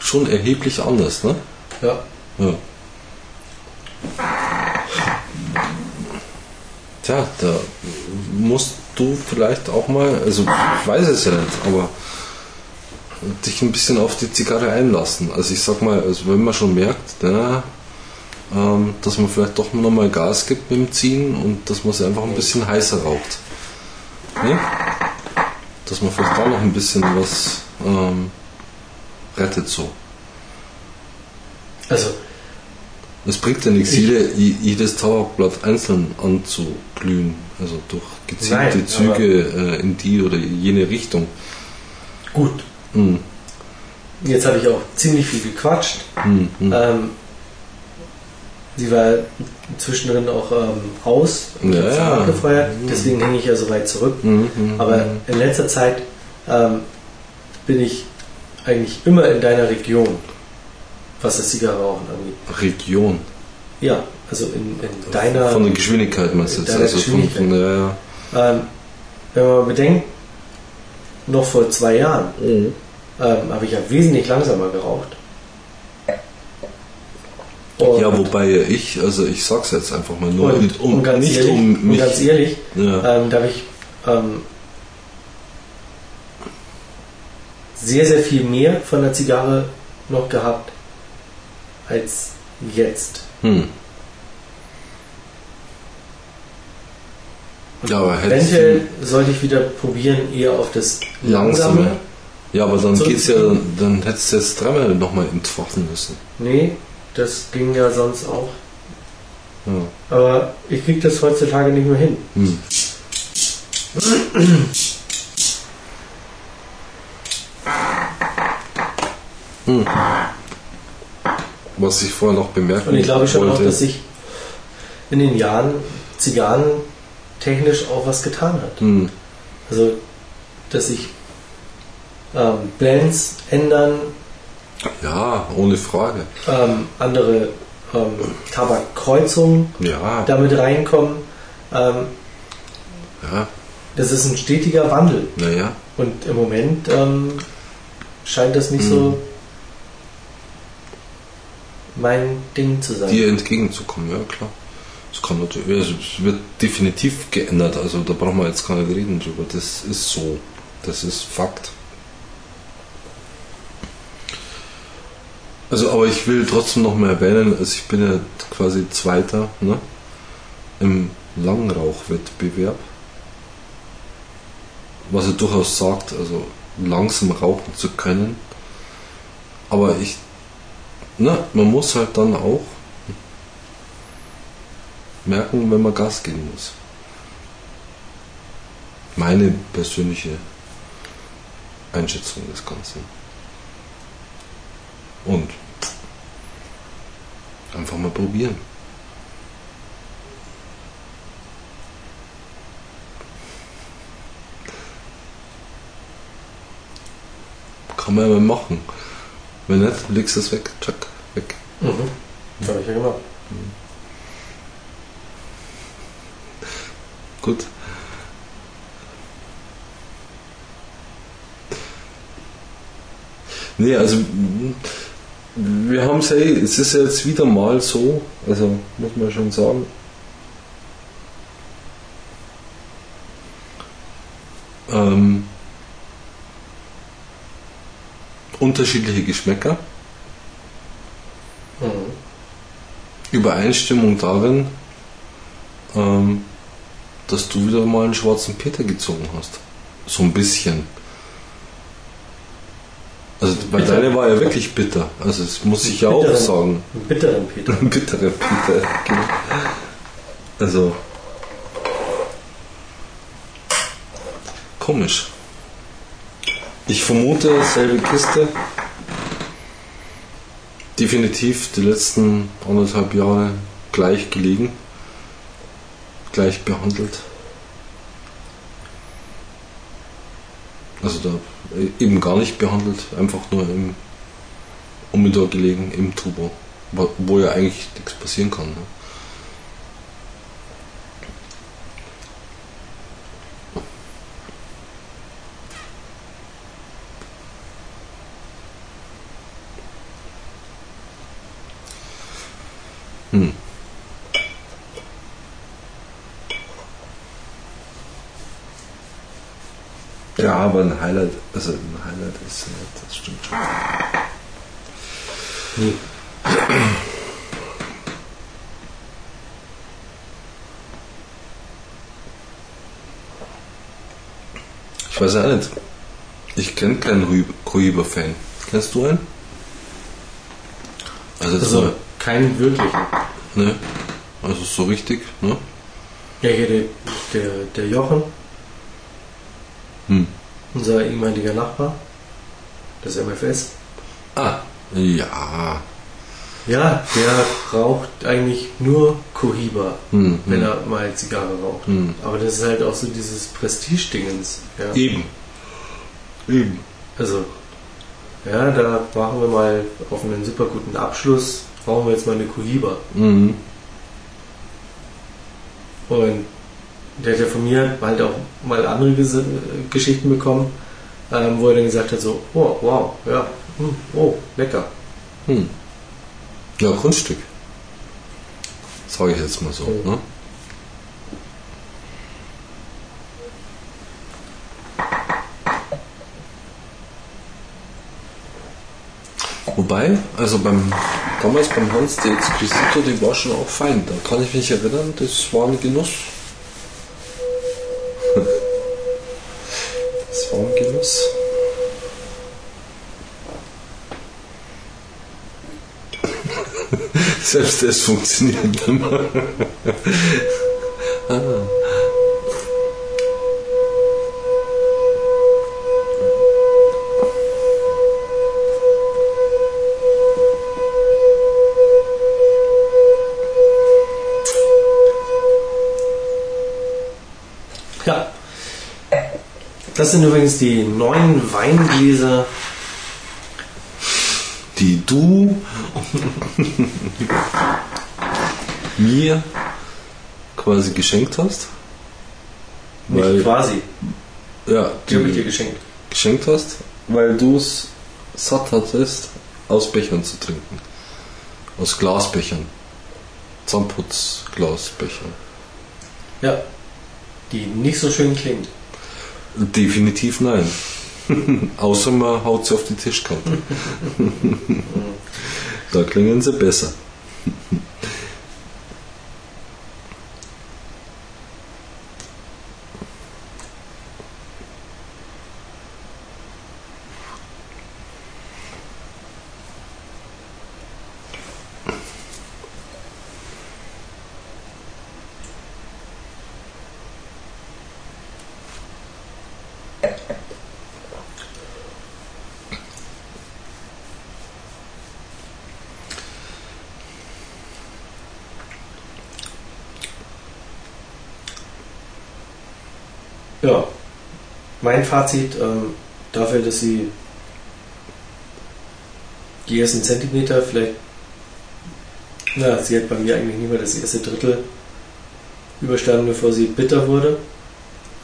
Schon erheblich anders, ne? ja. Ja. Tja, da musst du vielleicht auch mal, also ich weiß es ja nicht, aber dich ein bisschen auf die Zigarre einlassen. Also ich sag mal, also wenn man schon merkt, ja, ähm, dass man vielleicht doch nochmal Gas gibt beim Ziehen und dass man sie einfach ein bisschen heißer raucht. Ne? Dass man vielleicht da noch ein bisschen was ähm, rettet so. Also, Es bringt ja nichts, Ich- jede, je- jedes Tabakblatt einzeln anzuglühen, also durch gezielte Nein, Züge äh, in die oder jene Richtung. gut. Hm, Jetzt habe ich auch ziemlich viel gequatscht. hm, hm. Ähm, sie war zwischendrin auch ähm, aus und Ja, ja. abgefeuert, deswegen hänge ich ja so weit zurück. Hm, hm, Aber hm. in letzter Zeit ähm, bin ich eigentlich immer in deiner Region, was das Zigarrenrauchen angeht. Region. Ja, also in, in deiner. Von der Geschwindigkeit meinst du jetzt? Also von, von ja, ja. ähm, wenn man bedenkt, noch vor zwei Jahren ähm, habe ich ja wesentlich langsamer geraucht. Und- ja, wobei ich, also ich sag's jetzt einfach mal nur, und, um, und ganz nicht ehrlich, um und mich. ganz ehrlich ja. ähm, da habe ich ähm, sehr, sehr viel mehr von der Zigarre noch gehabt als jetzt. Hm. Ja, aber Eventuell sollte ich wieder probieren, eher auf das Langsame. Langsame. Ja, aber dann So- geht's ja, dann, dann hättest du jetzt dreimal nochmal entfachen müssen. Nee, das ging ja sonst auch. Ja. Aber ich kriege das heutzutage nicht mehr hin. Hm. Hm. Was ich vorher noch bemerken Und ich glaube schon auch, wollte, dass sich in den Jahren Zigarren technisch auch was getan hat. hm, Also, dass sich ähm, Blends ändern, ja, ohne Frage. ähm, andere ähm, Tabakkreuzungen Ja, damit reinkommen. Ähm, ja, das ist ein stetiger Wandel. naja. Und im Moment ähm, scheint das nicht Mhm. so mein Ding zu sein. dir entgegenzukommen, ja klar. Es kann natürlich, es wird definitiv geändert, also da brauchen wir jetzt gar nicht reden drüber. Das ist so. Das ist Fakt. Also, aber ich will trotzdem noch mal erwähnen, also ich bin ja quasi Zweiter ne, im Langrauchwettbewerb. Was er durchaus sagt, also langsam rauchen zu können. Aber ich na, man muss halt dann auch merken, wenn man Gas geben muss. Meine persönliche Einschätzung des Ganzen. Und einfach mal probieren. Kann man ja mal machen. Wenn nicht, legst du es weg, tschack, weg. Mhm. Das habe ich ja gemacht. Mhm. Gut. Nee, also wir haben es, eh, es ist jetzt wieder mal so, also muss man schon sagen. Ähm, unterschiedliche Geschmäcker, Mhm. Übereinstimmung darin, ähm, dass du wieder mal einen schwarzen Peter gezogen hast. So ein bisschen. Also, weil Bitter. deine war ja wirklich bitter. Also, das muss ich ja auch Bitteren. sagen. Bitteren Peter. Bittere Peter. genau. Also. Komisch. Ich vermute, selbe Kiste. Definitiv die letzten anderthalb Jahre gleich gelegen. Gleich behandelt. Also da äh, eben gar nicht behandelt, einfach nur im Humidor gelegen, im Turbo. Wo, wo ja eigentlich nichts passieren kann. Ne? Hm. Ja, aber ein Highlight, also ein Highlight ist ja, das stimmt schon. Nee. Ich weiß ja nicht. Ich kenne keinen Cohiba-Fan. Kennst du einen? Also, das Also keinen wirklichen. ne? Also so richtig, ne? Ja, hier der, der, der Jochen, Hm. unser ehemaliger Nachbar, das MFS. Ah, ja. Ja, der raucht eigentlich nur Cohiba, Hm, wenn hm. er mal Zigarre raucht. Hm. Aber das ist halt auch so dieses Prestige-Dingens. Ja. Eben. Eben. Also, ja, da machen wir mal auf einen super guten Abschluss, rauchen wir jetzt mal eine Cohiba. Mhm. Und der hat ja von mir halt auch mal andere Ges Geschichten bekommen, ähm, wo er dann gesagt hat, so, oh, wow, ja, hm, oh, lecker. Hm. Ja, Kunststück. Sage ich jetzt mal so. Oh. Ne? Wobei, also beim damals beim Hans, die Exquisito, die war schon auch fein. Da kann ich mich erinnern, das war ein Genuss. Das war ein Genuss. Selbst das funktioniert mehr. ah. Das sind übrigens die neuen Weingläser. die du mir quasi geschenkt hast. Nicht Weil, quasi. ja, Die habe ich dir die geschenkt. geschenkt hast, weil du es satt hattest, aus Bechern zu trinken. Aus Glasbechern. Zahnputzglasbechern. Ja. Die nicht so schön klingt. Definitiv nein. Außer man haut sie auf die Tischkante. da klingen sie besser. Ja. Mein Fazit ähm, dafür, dass sie die ersten Zentimeter vielleicht, na, sie hat bei mir eigentlich nicht mehr das erste Drittel überstanden, bevor sie bitter wurde.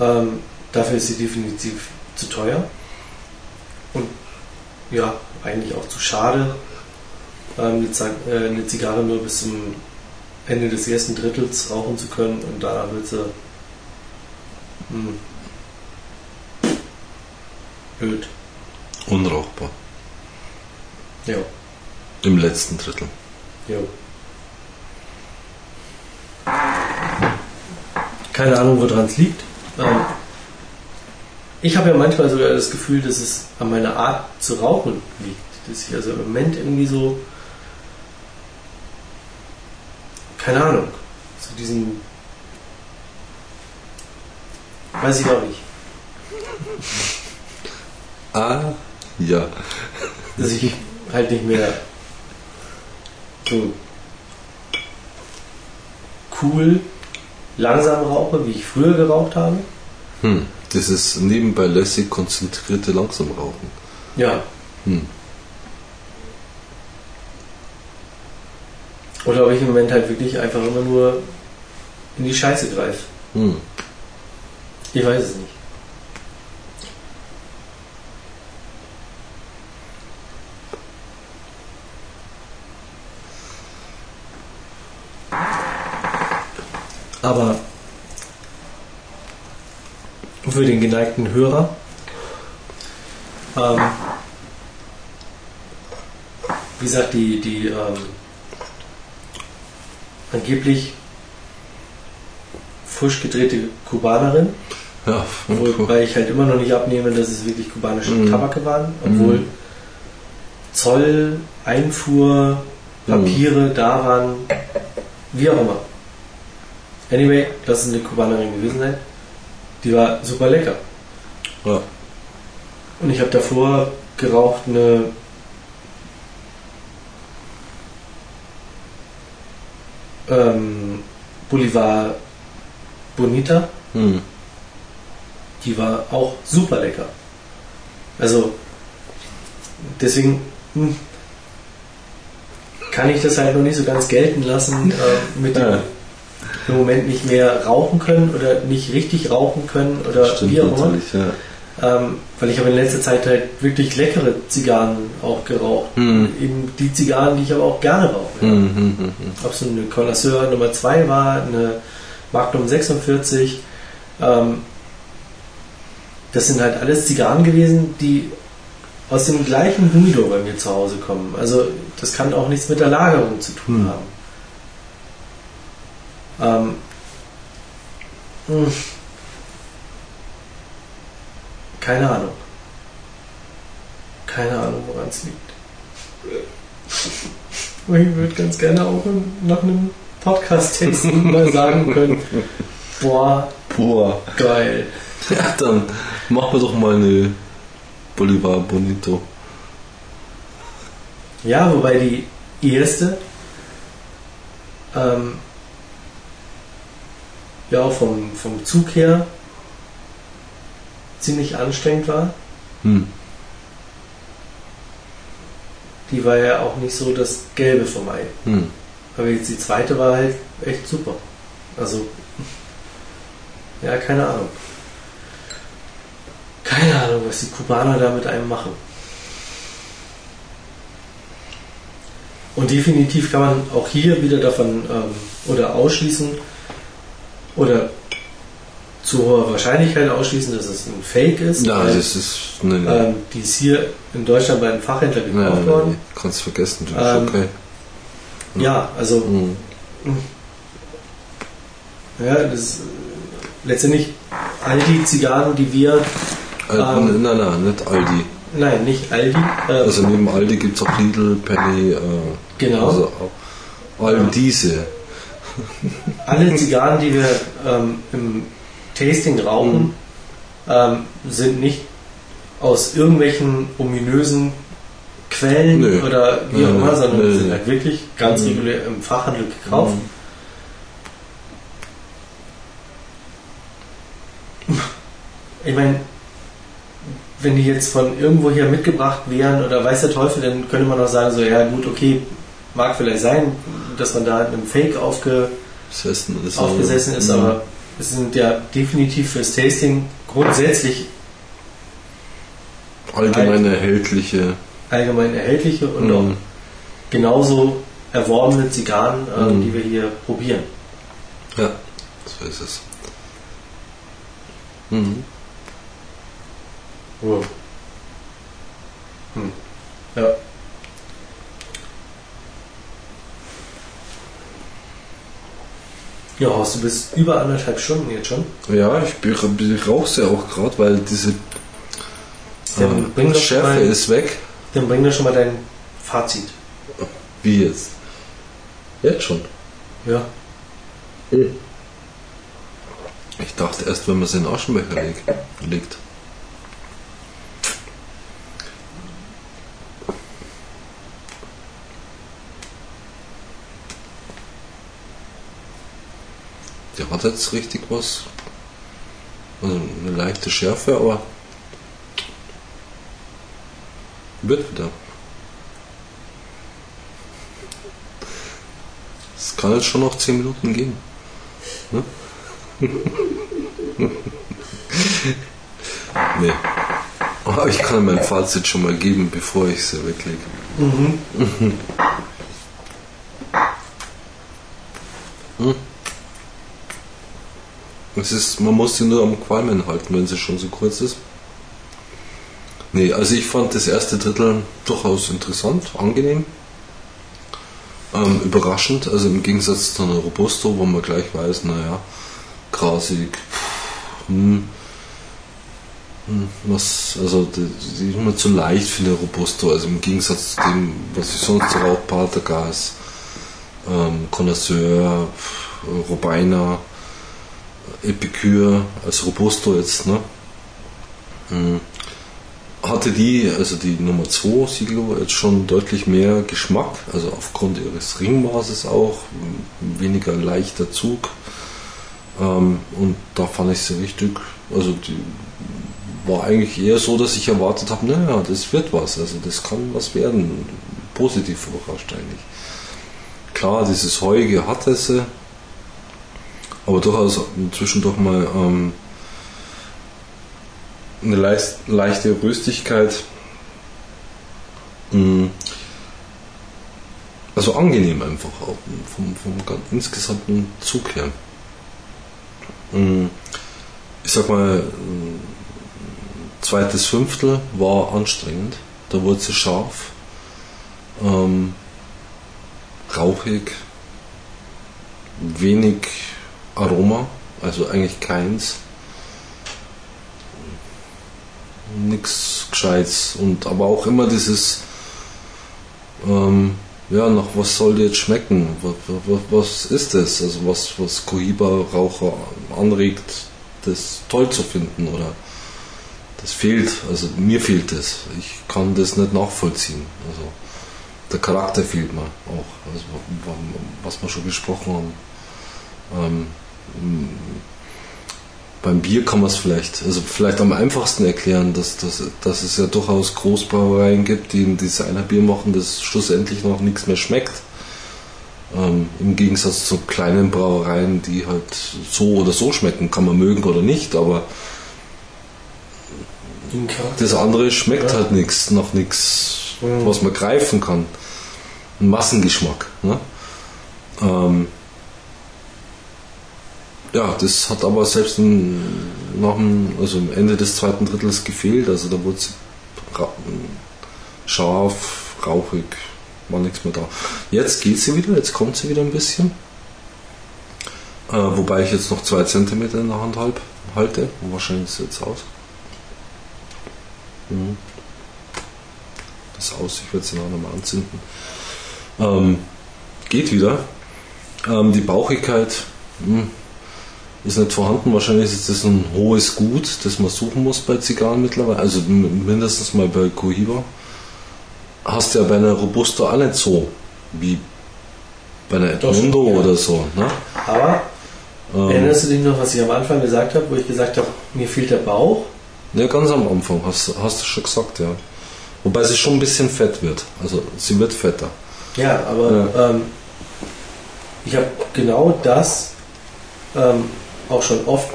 Ähm, dafür ist sie definitiv zu teuer. Und ja, eigentlich auch zu schade, ähm, eine, äh, Zigarre nur bis zum Ende des ersten Drittels rauchen zu können und danach wird sie hm, öd. Unrauchbar. Ja, Im letzten Drittel. ja. Keine Ahnung, woran es liegt. Ähm, ich habe ja manchmal sogar das Gefühl, dass es an meiner Art zu rauchen liegt. Dass ich also im Moment irgendwie so. Keine Ahnung. So diesen. Weiß ich auch nicht. Ah, ja. Dass ich halt nicht mehr so cool langsam rauche, wie ich früher geraucht habe. Hm. Das ist nebenbei lässig konzentrierte langsam rauchen. Ja. Hm. Oder ob ich im Moment halt wirklich einfach immer nur in die Scheiße greife. Hm. Ich weiß es nicht. Aber für den geneigten Hörer, ähm, wie gesagt, die, die ähm, angeblich frisch gedrehte Kubanerin, Ja, wobei ich halt immer noch nicht abnehme, dass es wirklich kubanische Mhm. Tabake waren, obwohl Mhm. Zoll, Einfuhr, Papiere da waren, wie auch immer. Anyway, das ist eine Kubanerin gewesen sein. Die war super lecker. ja. Und ich habe davor geraucht eine ähm, Bolivar Bonita. Hm. Die war auch super lecker. Also deswegen hm, kann ich das halt noch nicht so ganz gelten lassen äh, mit dem Ja. Im Moment nicht mehr rauchen können oder nicht richtig rauchen können oder Stimmt wie auch immer. ja. Ähm, weil ich habe in letzter Zeit halt wirklich leckere Zigarren auch geraucht. Mhm. Eben die Zigarren, die ich aber auch gerne rauche. Hm, hm, hm, hm. Ob es eine Connoisseur Nummer 2 war, eine Magnum 46. Ähm, das sind halt alles Zigarren gewesen, die aus dem gleichen Humidor bei mir zu Hause kommen. Also das kann auch nichts mit der Lagerung zu tun haben. Ähm, mh. keine Ahnung. Keine Ahnung, woran es liegt. Ich würde ganz gerne auch nach einem Podcast-Text mal sagen können, boah, Boah. geil. Ja, dann machen wir doch mal eine Bolivar Bonito. Ja, wobei die erste ähm, ja auch vom, vom Zug her ziemlich anstrengend war. Hm. Die war ja auch nicht so das Gelbe vom Ei. Hm. Aber jetzt die zweite war halt echt super. Also, ja, keine Ahnung. Keine Ahnung, was die Kubaner da mit einem machen. Und definitiv kann man auch hier wieder davon ähm, oder ausschließen oder zu hoher Wahrscheinlichkeit ausschließen, dass es ein Fake ist. Ja, das ist. Ne, ne. ähm, die ist hier in Deutschland bei einem Fachhändler Ja, gekauft ja, worden. kannst vergessen, das ist Ähm, okay. Ja, also Hm. Ja, das ist äh, letztendlich all die Zigarren, die wir, Äh, ähm, nein, nein, nicht Aldi. nein, nicht Aldi, äh, Also neben Aldi gibt es auch Lidl, Penny, äh, genau, also Ja. diese. alle Zigarren, die wir ähm, im Tasting rauchen, ähm, sind nicht aus irgendwelchen ominösen Quellen Nö. oder wie auch immer, sondern nö. sind halt wirklich ganz Mhm. regulär im Fachhandel gekauft. Ich meine, wenn die jetzt von irgendwo hier mitgebracht wären oder weiß der Teufel, dann könnte man auch sagen, so, ja gut, okay, mag vielleicht sein, dass man da in einem Fake aufge, Besessen ist. aufgesessen ist, aber es sind ja definitiv fürs Tasting grundsätzlich allgemein erhältliche allgemein erhältliche und Mhm. auch genauso erworbene Zigarren, äh, Mhm. die wir hier probieren. Ja, so ist es. Mhm. Wow. Hm. Ja. Ja, Horst, du bist über anderthalb Stunden jetzt schon. Ja, ich, ich rauche sie auch gerade, weil diese äh, Schärfe mal- ist weg. Dann bring doch schon mal dein Fazit. Wie jetzt? Jetzt schon. Ja. Ich dachte erst, wenn man sie in den Aschenbecher leg, legt. Der hat jetzt richtig was. Also eine leichte Schärfe, aber wird wieder. Es kann jetzt schon noch 10 Minuten gehen. Nee. Aber ich kann mein Fazit schon mal geben, bevor ich sie weglege. Hm. Es ist, man muss sie nur am Qualmen halten, wenn sie schon so kurz ist. Nee, also ich fand das erste Drittel durchaus interessant, angenehm. Ähm, überraschend, also im Gegensatz zu einer Robusto, wo man gleich weiß, naja, grasig, hm, hm, was, also die, die ist immer zu leicht für eine Robusto, also im Gegensatz zu dem, was ich sonst rauche, Patergas, ähm, Connoisseur, pff, Epicure, als Robusto jetzt, ne? Hm. Hatte die, also die Nummer 2 Siglo, jetzt schon deutlich mehr Geschmack, also aufgrund ihres Ringmaßes auch, weniger leichter Zug. Ähm, und da fand ich sie richtig, also die war eigentlich eher so, dass ich erwartet habe, naja, das wird was, also das kann was werden. Positiv überrascht eigentlich. Klar, dieses Heuige hatte sie, aber durchaus zwischendurch mal ähm, eine leicht, leichte Röstigkeit. Mm. Also angenehm einfach auch vom, vom gan- insgesamten Zug her. Mm. Ich sag mal, mm, zweites Fünftel war anstrengend. Da wurde sie scharf, ähm, rauchig, wenig Aroma, also eigentlich keins. Nix Gescheites und aber auch immer dieses, ähm, ja, nach was soll jetzt schmecken? Was, was, was ist das? Also was, was Cohiba-Raucher anregt, das toll zu finden oder das fehlt, also mir fehlt das. Ich kann das nicht nachvollziehen. Also der Charakter fehlt mir auch, also, was wir schon besprochen haben. Ähm, beim Bier kann man es vielleicht, also vielleicht am einfachsten erklären, dass, dass, dass es ja durchaus Großbrauereien gibt, die ein Designerbier machen, das schlussendlich noch nichts mehr schmeckt. Ähm, Im Gegensatz zu kleinen Brauereien, die halt so oder so schmecken, kann man mögen oder nicht, aber das andere schmeckt Ja. halt nichts, nach nichts, was man greifen kann. Ein Massengeschmack. Ne? Ähm, ja, das hat aber selbst im, nach dem, also am Ende des zweiten Drittels gefehlt. Also da wurde es scharf, rauchig, war nichts mehr da. Jetzt geht sie wieder, jetzt kommt sie wieder ein bisschen. Äh, wobei ich jetzt noch zwei Zentimeter in der Hand halb, halte. Wahrscheinlich sieht es aus. Mhm. Das aus, ich werde sie nachher nochmal anzünden. Ähm, geht wieder. Ähm, die Bauchigkeit mh, ist nicht vorhanden. Wahrscheinlich ist das ein hohes Gut, das man suchen muss bei Zigarren mittlerweile. Also mindestens mal bei Cohiba. Hast du ja bei einer Robusta auch nicht so wie bei einer Edmundo ja. oder so. Ne? Aber Ähm, erinnerst du dich noch, was ich am Anfang gesagt habe, wo ich gesagt habe, mir fehlt der Bauch? Ja, ganz am Anfang hast, hast du schon gesagt, ja. Wobei sie schon ein bisschen fett wird. Also sie wird fetter. Ja, aber Ähm, ich habe genau das ähm, auch schon oft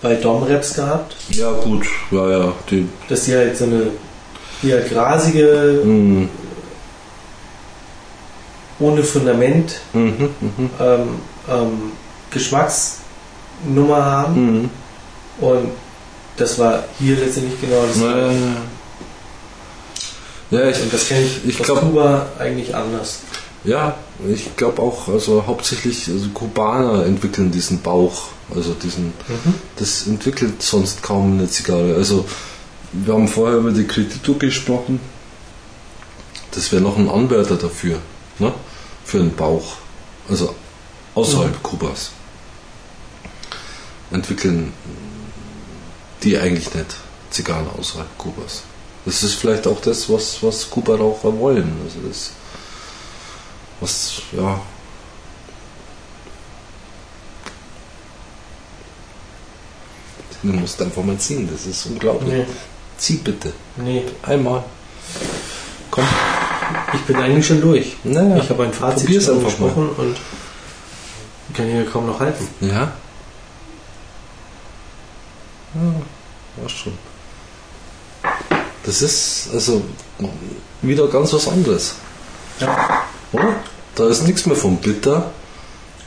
bei Dom-Raps gehabt, Ja, gut. Ja, ja. Die, dass die halt so eine die halt grasige, Mhm. ohne Fundament Mhm. Mhm. ähm, ähm, Geschmacksnummer haben. Mhm. Und das war hier letztendlich genau das. Ja, ja, ja. Ja, ich, Und das kenne ich, Ich glaub- Kuba eigentlich anders. Ja, ich glaube auch, also hauptsächlich also Kubaner entwickeln diesen Bauch, also diesen, Mhm. das entwickelt sonst kaum eine Zigarre. Also wir haben vorher über die Credito gesprochen. Das wäre noch ein Anwärter dafür, ne? Für einen Bauch, also außerhalb Kubas. Entwickeln die eigentlich nicht Zigarren außerhalb Kubas. Das ist vielleicht auch das, was, was Kuba-Raucher wollen. Also das, was, ja. Du musst einfach mal ziehen, das ist unglaublich. Nee, Zieh bitte. nee, Einmal. Komm. ich bin eigentlich schon durch. Naja, ich habe ein Fazit probier's schon einfach mal. gesprochen und kann hier kaum noch halten. Ja. Ja, war schon. Das ist also wieder ganz was anderes. Ja. Oder? Da ist nichts mehr vom Bitter.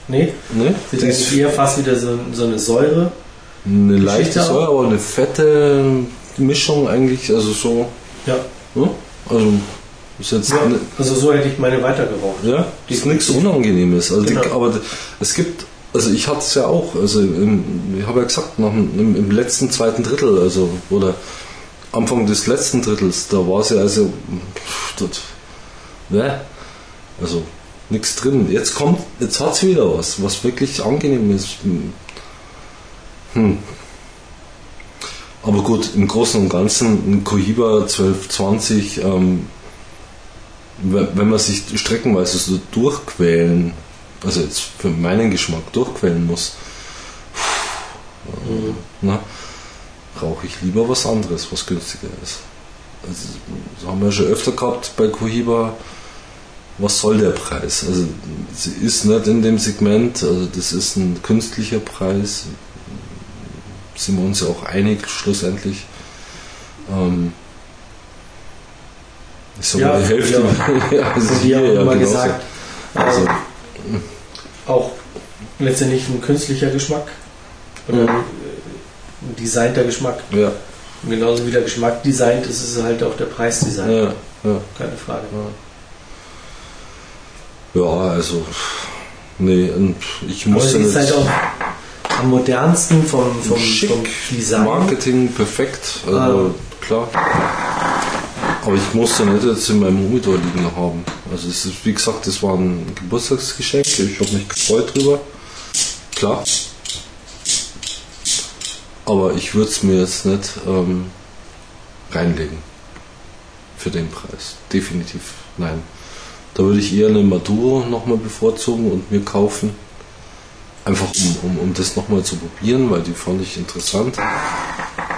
Nee, Ne? sieht Das ist eher fast wieder so, so eine Säure. eine leichte. Säure, aber eine fette Mischung eigentlich. Also so. Ja. Ne? Also ist jetzt ja. ne- Also so hätte ich meine weitergeraucht. Ja, das ist nichts Unangenehmes. Also die, Genau. aber d- es gibt, also ich hatte es ja auch, also im, ich habe ja gesagt, nach im, im letzten zweiten Drittel, also oder Anfang des letzten Drittels, da war es ja also, das, ne? also nichts drin. Jetzt kommt, jetzt hat es wieder was, was wirklich angenehm ist. Hm. Aber gut, im Großen und Ganzen ein Cohiba 1220, ähm, wenn man sich streckenweise so durchquälen, also jetzt für meinen Geschmack durchquälen muss, Mhm. na, rauche ich lieber was anderes, was günstiger ist. Also, das haben wir schon öfter gehabt bei Cohiba. Was soll der Preis? Also, sie ist nicht in dem Segment, also das ist ein künstlicher Preis. Sind wir uns ja auch einig, schlussendlich. Ähm, ich sag Ja, mal, die Hälfte. ja, also Und die haben hier ja immer genauso. gesagt, Also, also, auch letztendlich ein künstlicher Geschmack. Oder Mhm. ein designter Geschmack. ja, Und genauso wie der Geschmack designt ist, ist halt auch der Preis designt. ja, ja. Keine Frage. Ja, also, nee, und ich Aber muss sie ja ist halt nicht. auch am modernsten vom, vom, Schick, vom Design. Marketing perfekt, also klar. Aber ich muss ja nicht jetzt in meinem Humidor liegen haben. Also es ist, wie gesagt, das war ein Geburtstagsgeschenk. Ich habe mich gefreut drüber. Klar. Aber ich würde es mir jetzt nicht ähm, reinlegen. Für den Preis. Definitiv nein. Da würde ich eher eine Maduro nochmal bevorzugen und mir kaufen. Einfach um, um, um das nochmal zu probieren, weil die fand ich interessant.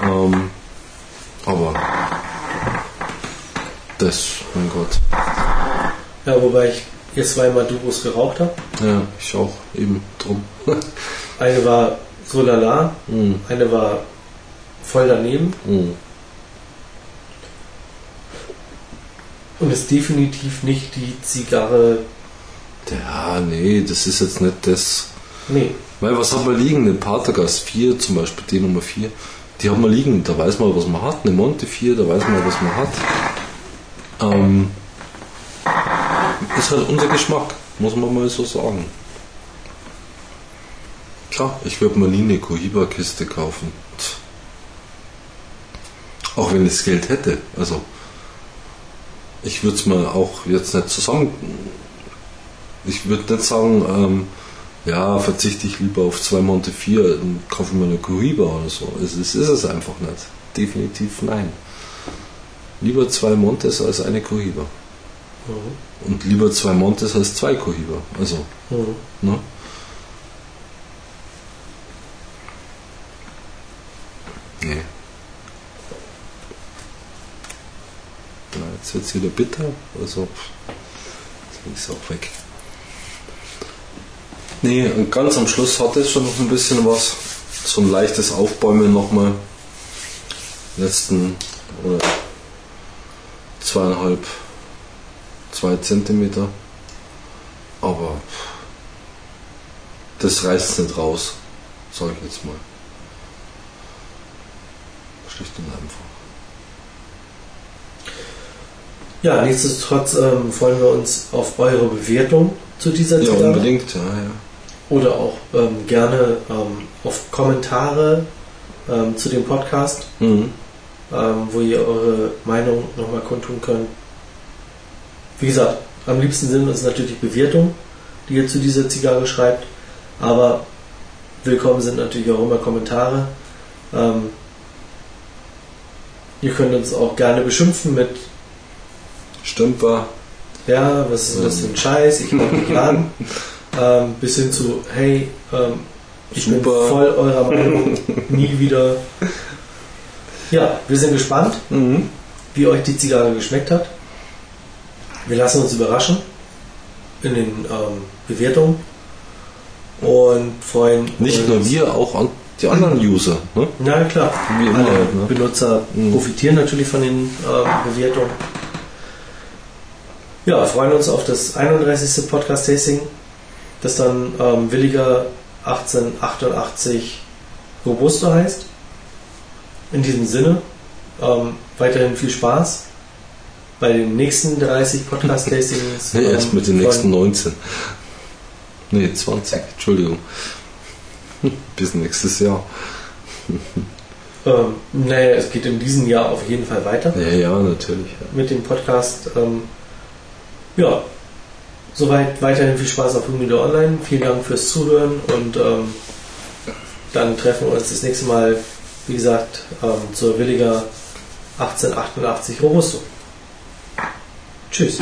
Ähm, aber das, mein Gott. Ja, wobei ich jetzt zwei Maduros geraucht habe. Ja, ich auch eben drum. Eine war so lala, Mm, eine war voll daneben mm. Und ist definitiv nicht die Zigarre. Ja, nee, das ist jetzt nicht das. Nee, Weil was hat man liegen? Eine Patergas 4 zum Beispiel, die Nummer 4. Die hat man liegen, da weiß man, was man hat. Eine Monte 4, da weiß man, was man hat. Ähm, ist halt unser Geschmack, muss man mal so sagen. Klar, ich würde mir nie eine Cohiba-Kiste kaufen. Auch wenn ich das Geld hätte. Also, ich würde es mir auch jetzt nicht zusammen. Ich würde nicht sagen, ähm, ja, verzichte ich lieber auf zwei Monte 4 und kaufe mir eine Cohiba oder so. Es ist, ist es einfach nicht. Definitiv nein. Lieber zwei Montes als eine Cohiba. Mhm. Und lieber zwei Montes als zwei Cohiba. Also, Mhm. ne? Nee. Na, jetzt es wieder bitter. Also, ist auch weg. Nee, und ganz am Schluss hat es schon noch ein bisschen was. So ein leichtes Aufbäumen nochmal. Letzten oder zweieinhalb, zwei Zentimeter. Aber das reißt nicht raus, sag ich jetzt mal. Schlicht und einfach. Ja, nichtsdestotrotz ähm, freuen wir uns auf eure Bewertung zu dieser Ja, Zigarre. unbedingt, ja, ja. Oder auch ähm, gerne ähm, auf Kommentare ähm, zu dem Podcast, Mhm. ähm, wo ihr eure Meinung nochmal kundtun könnt. Wie gesagt, am liebsten sind uns natürlich Bewertungen, die ihr zu dieser Zigarre schreibt, aber willkommen sind natürlich auch immer Kommentare. Ähm, ihr könnt uns auch gerne beschimpfen mit Stümper. Ja, was ist das für ein Scheiß? Ich mag nicht laden. ähm, bis hin zu, hey, ähm, ich bin Super. voll eurer Meinung, nie wieder. Ja, wir sind gespannt, Mhm. wie euch die Zigarre geschmeckt hat. Wir lassen uns überraschen in den ähm, Bewertungen und freuen Nicht uns. nur wir, auch die anderen User. Ne? Na klar, alle halt, ne? Benutzer Mhm. profitieren natürlich von den ähm, Bewertungen. Ja, freuen uns auf das 31. Podcast-Tasting, das dann ähm, Williger 1888 Robusto heißt. In diesem Sinne, ähm, weiterhin viel Spaß bei den nächsten 30 Podcast-Tastings. Nee, erst ähm, mit den nächsten 19. Nee, 20, Entschuldigung. Bis nächstes Jahr. Ähm, naja, es geht in diesem Jahr auf jeden Fall weiter. Ja, ja, natürlich. Ja. mit dem Podcast. Ähm, ja, soweit weiterhin viel Spaß auf Humide Online. Vielen Dank fürs Zuhören und ähm, dann treffen wir uns das nächste Mal, wie gesagt, ähm, zur Williger 1888 Robusto. Tschüss.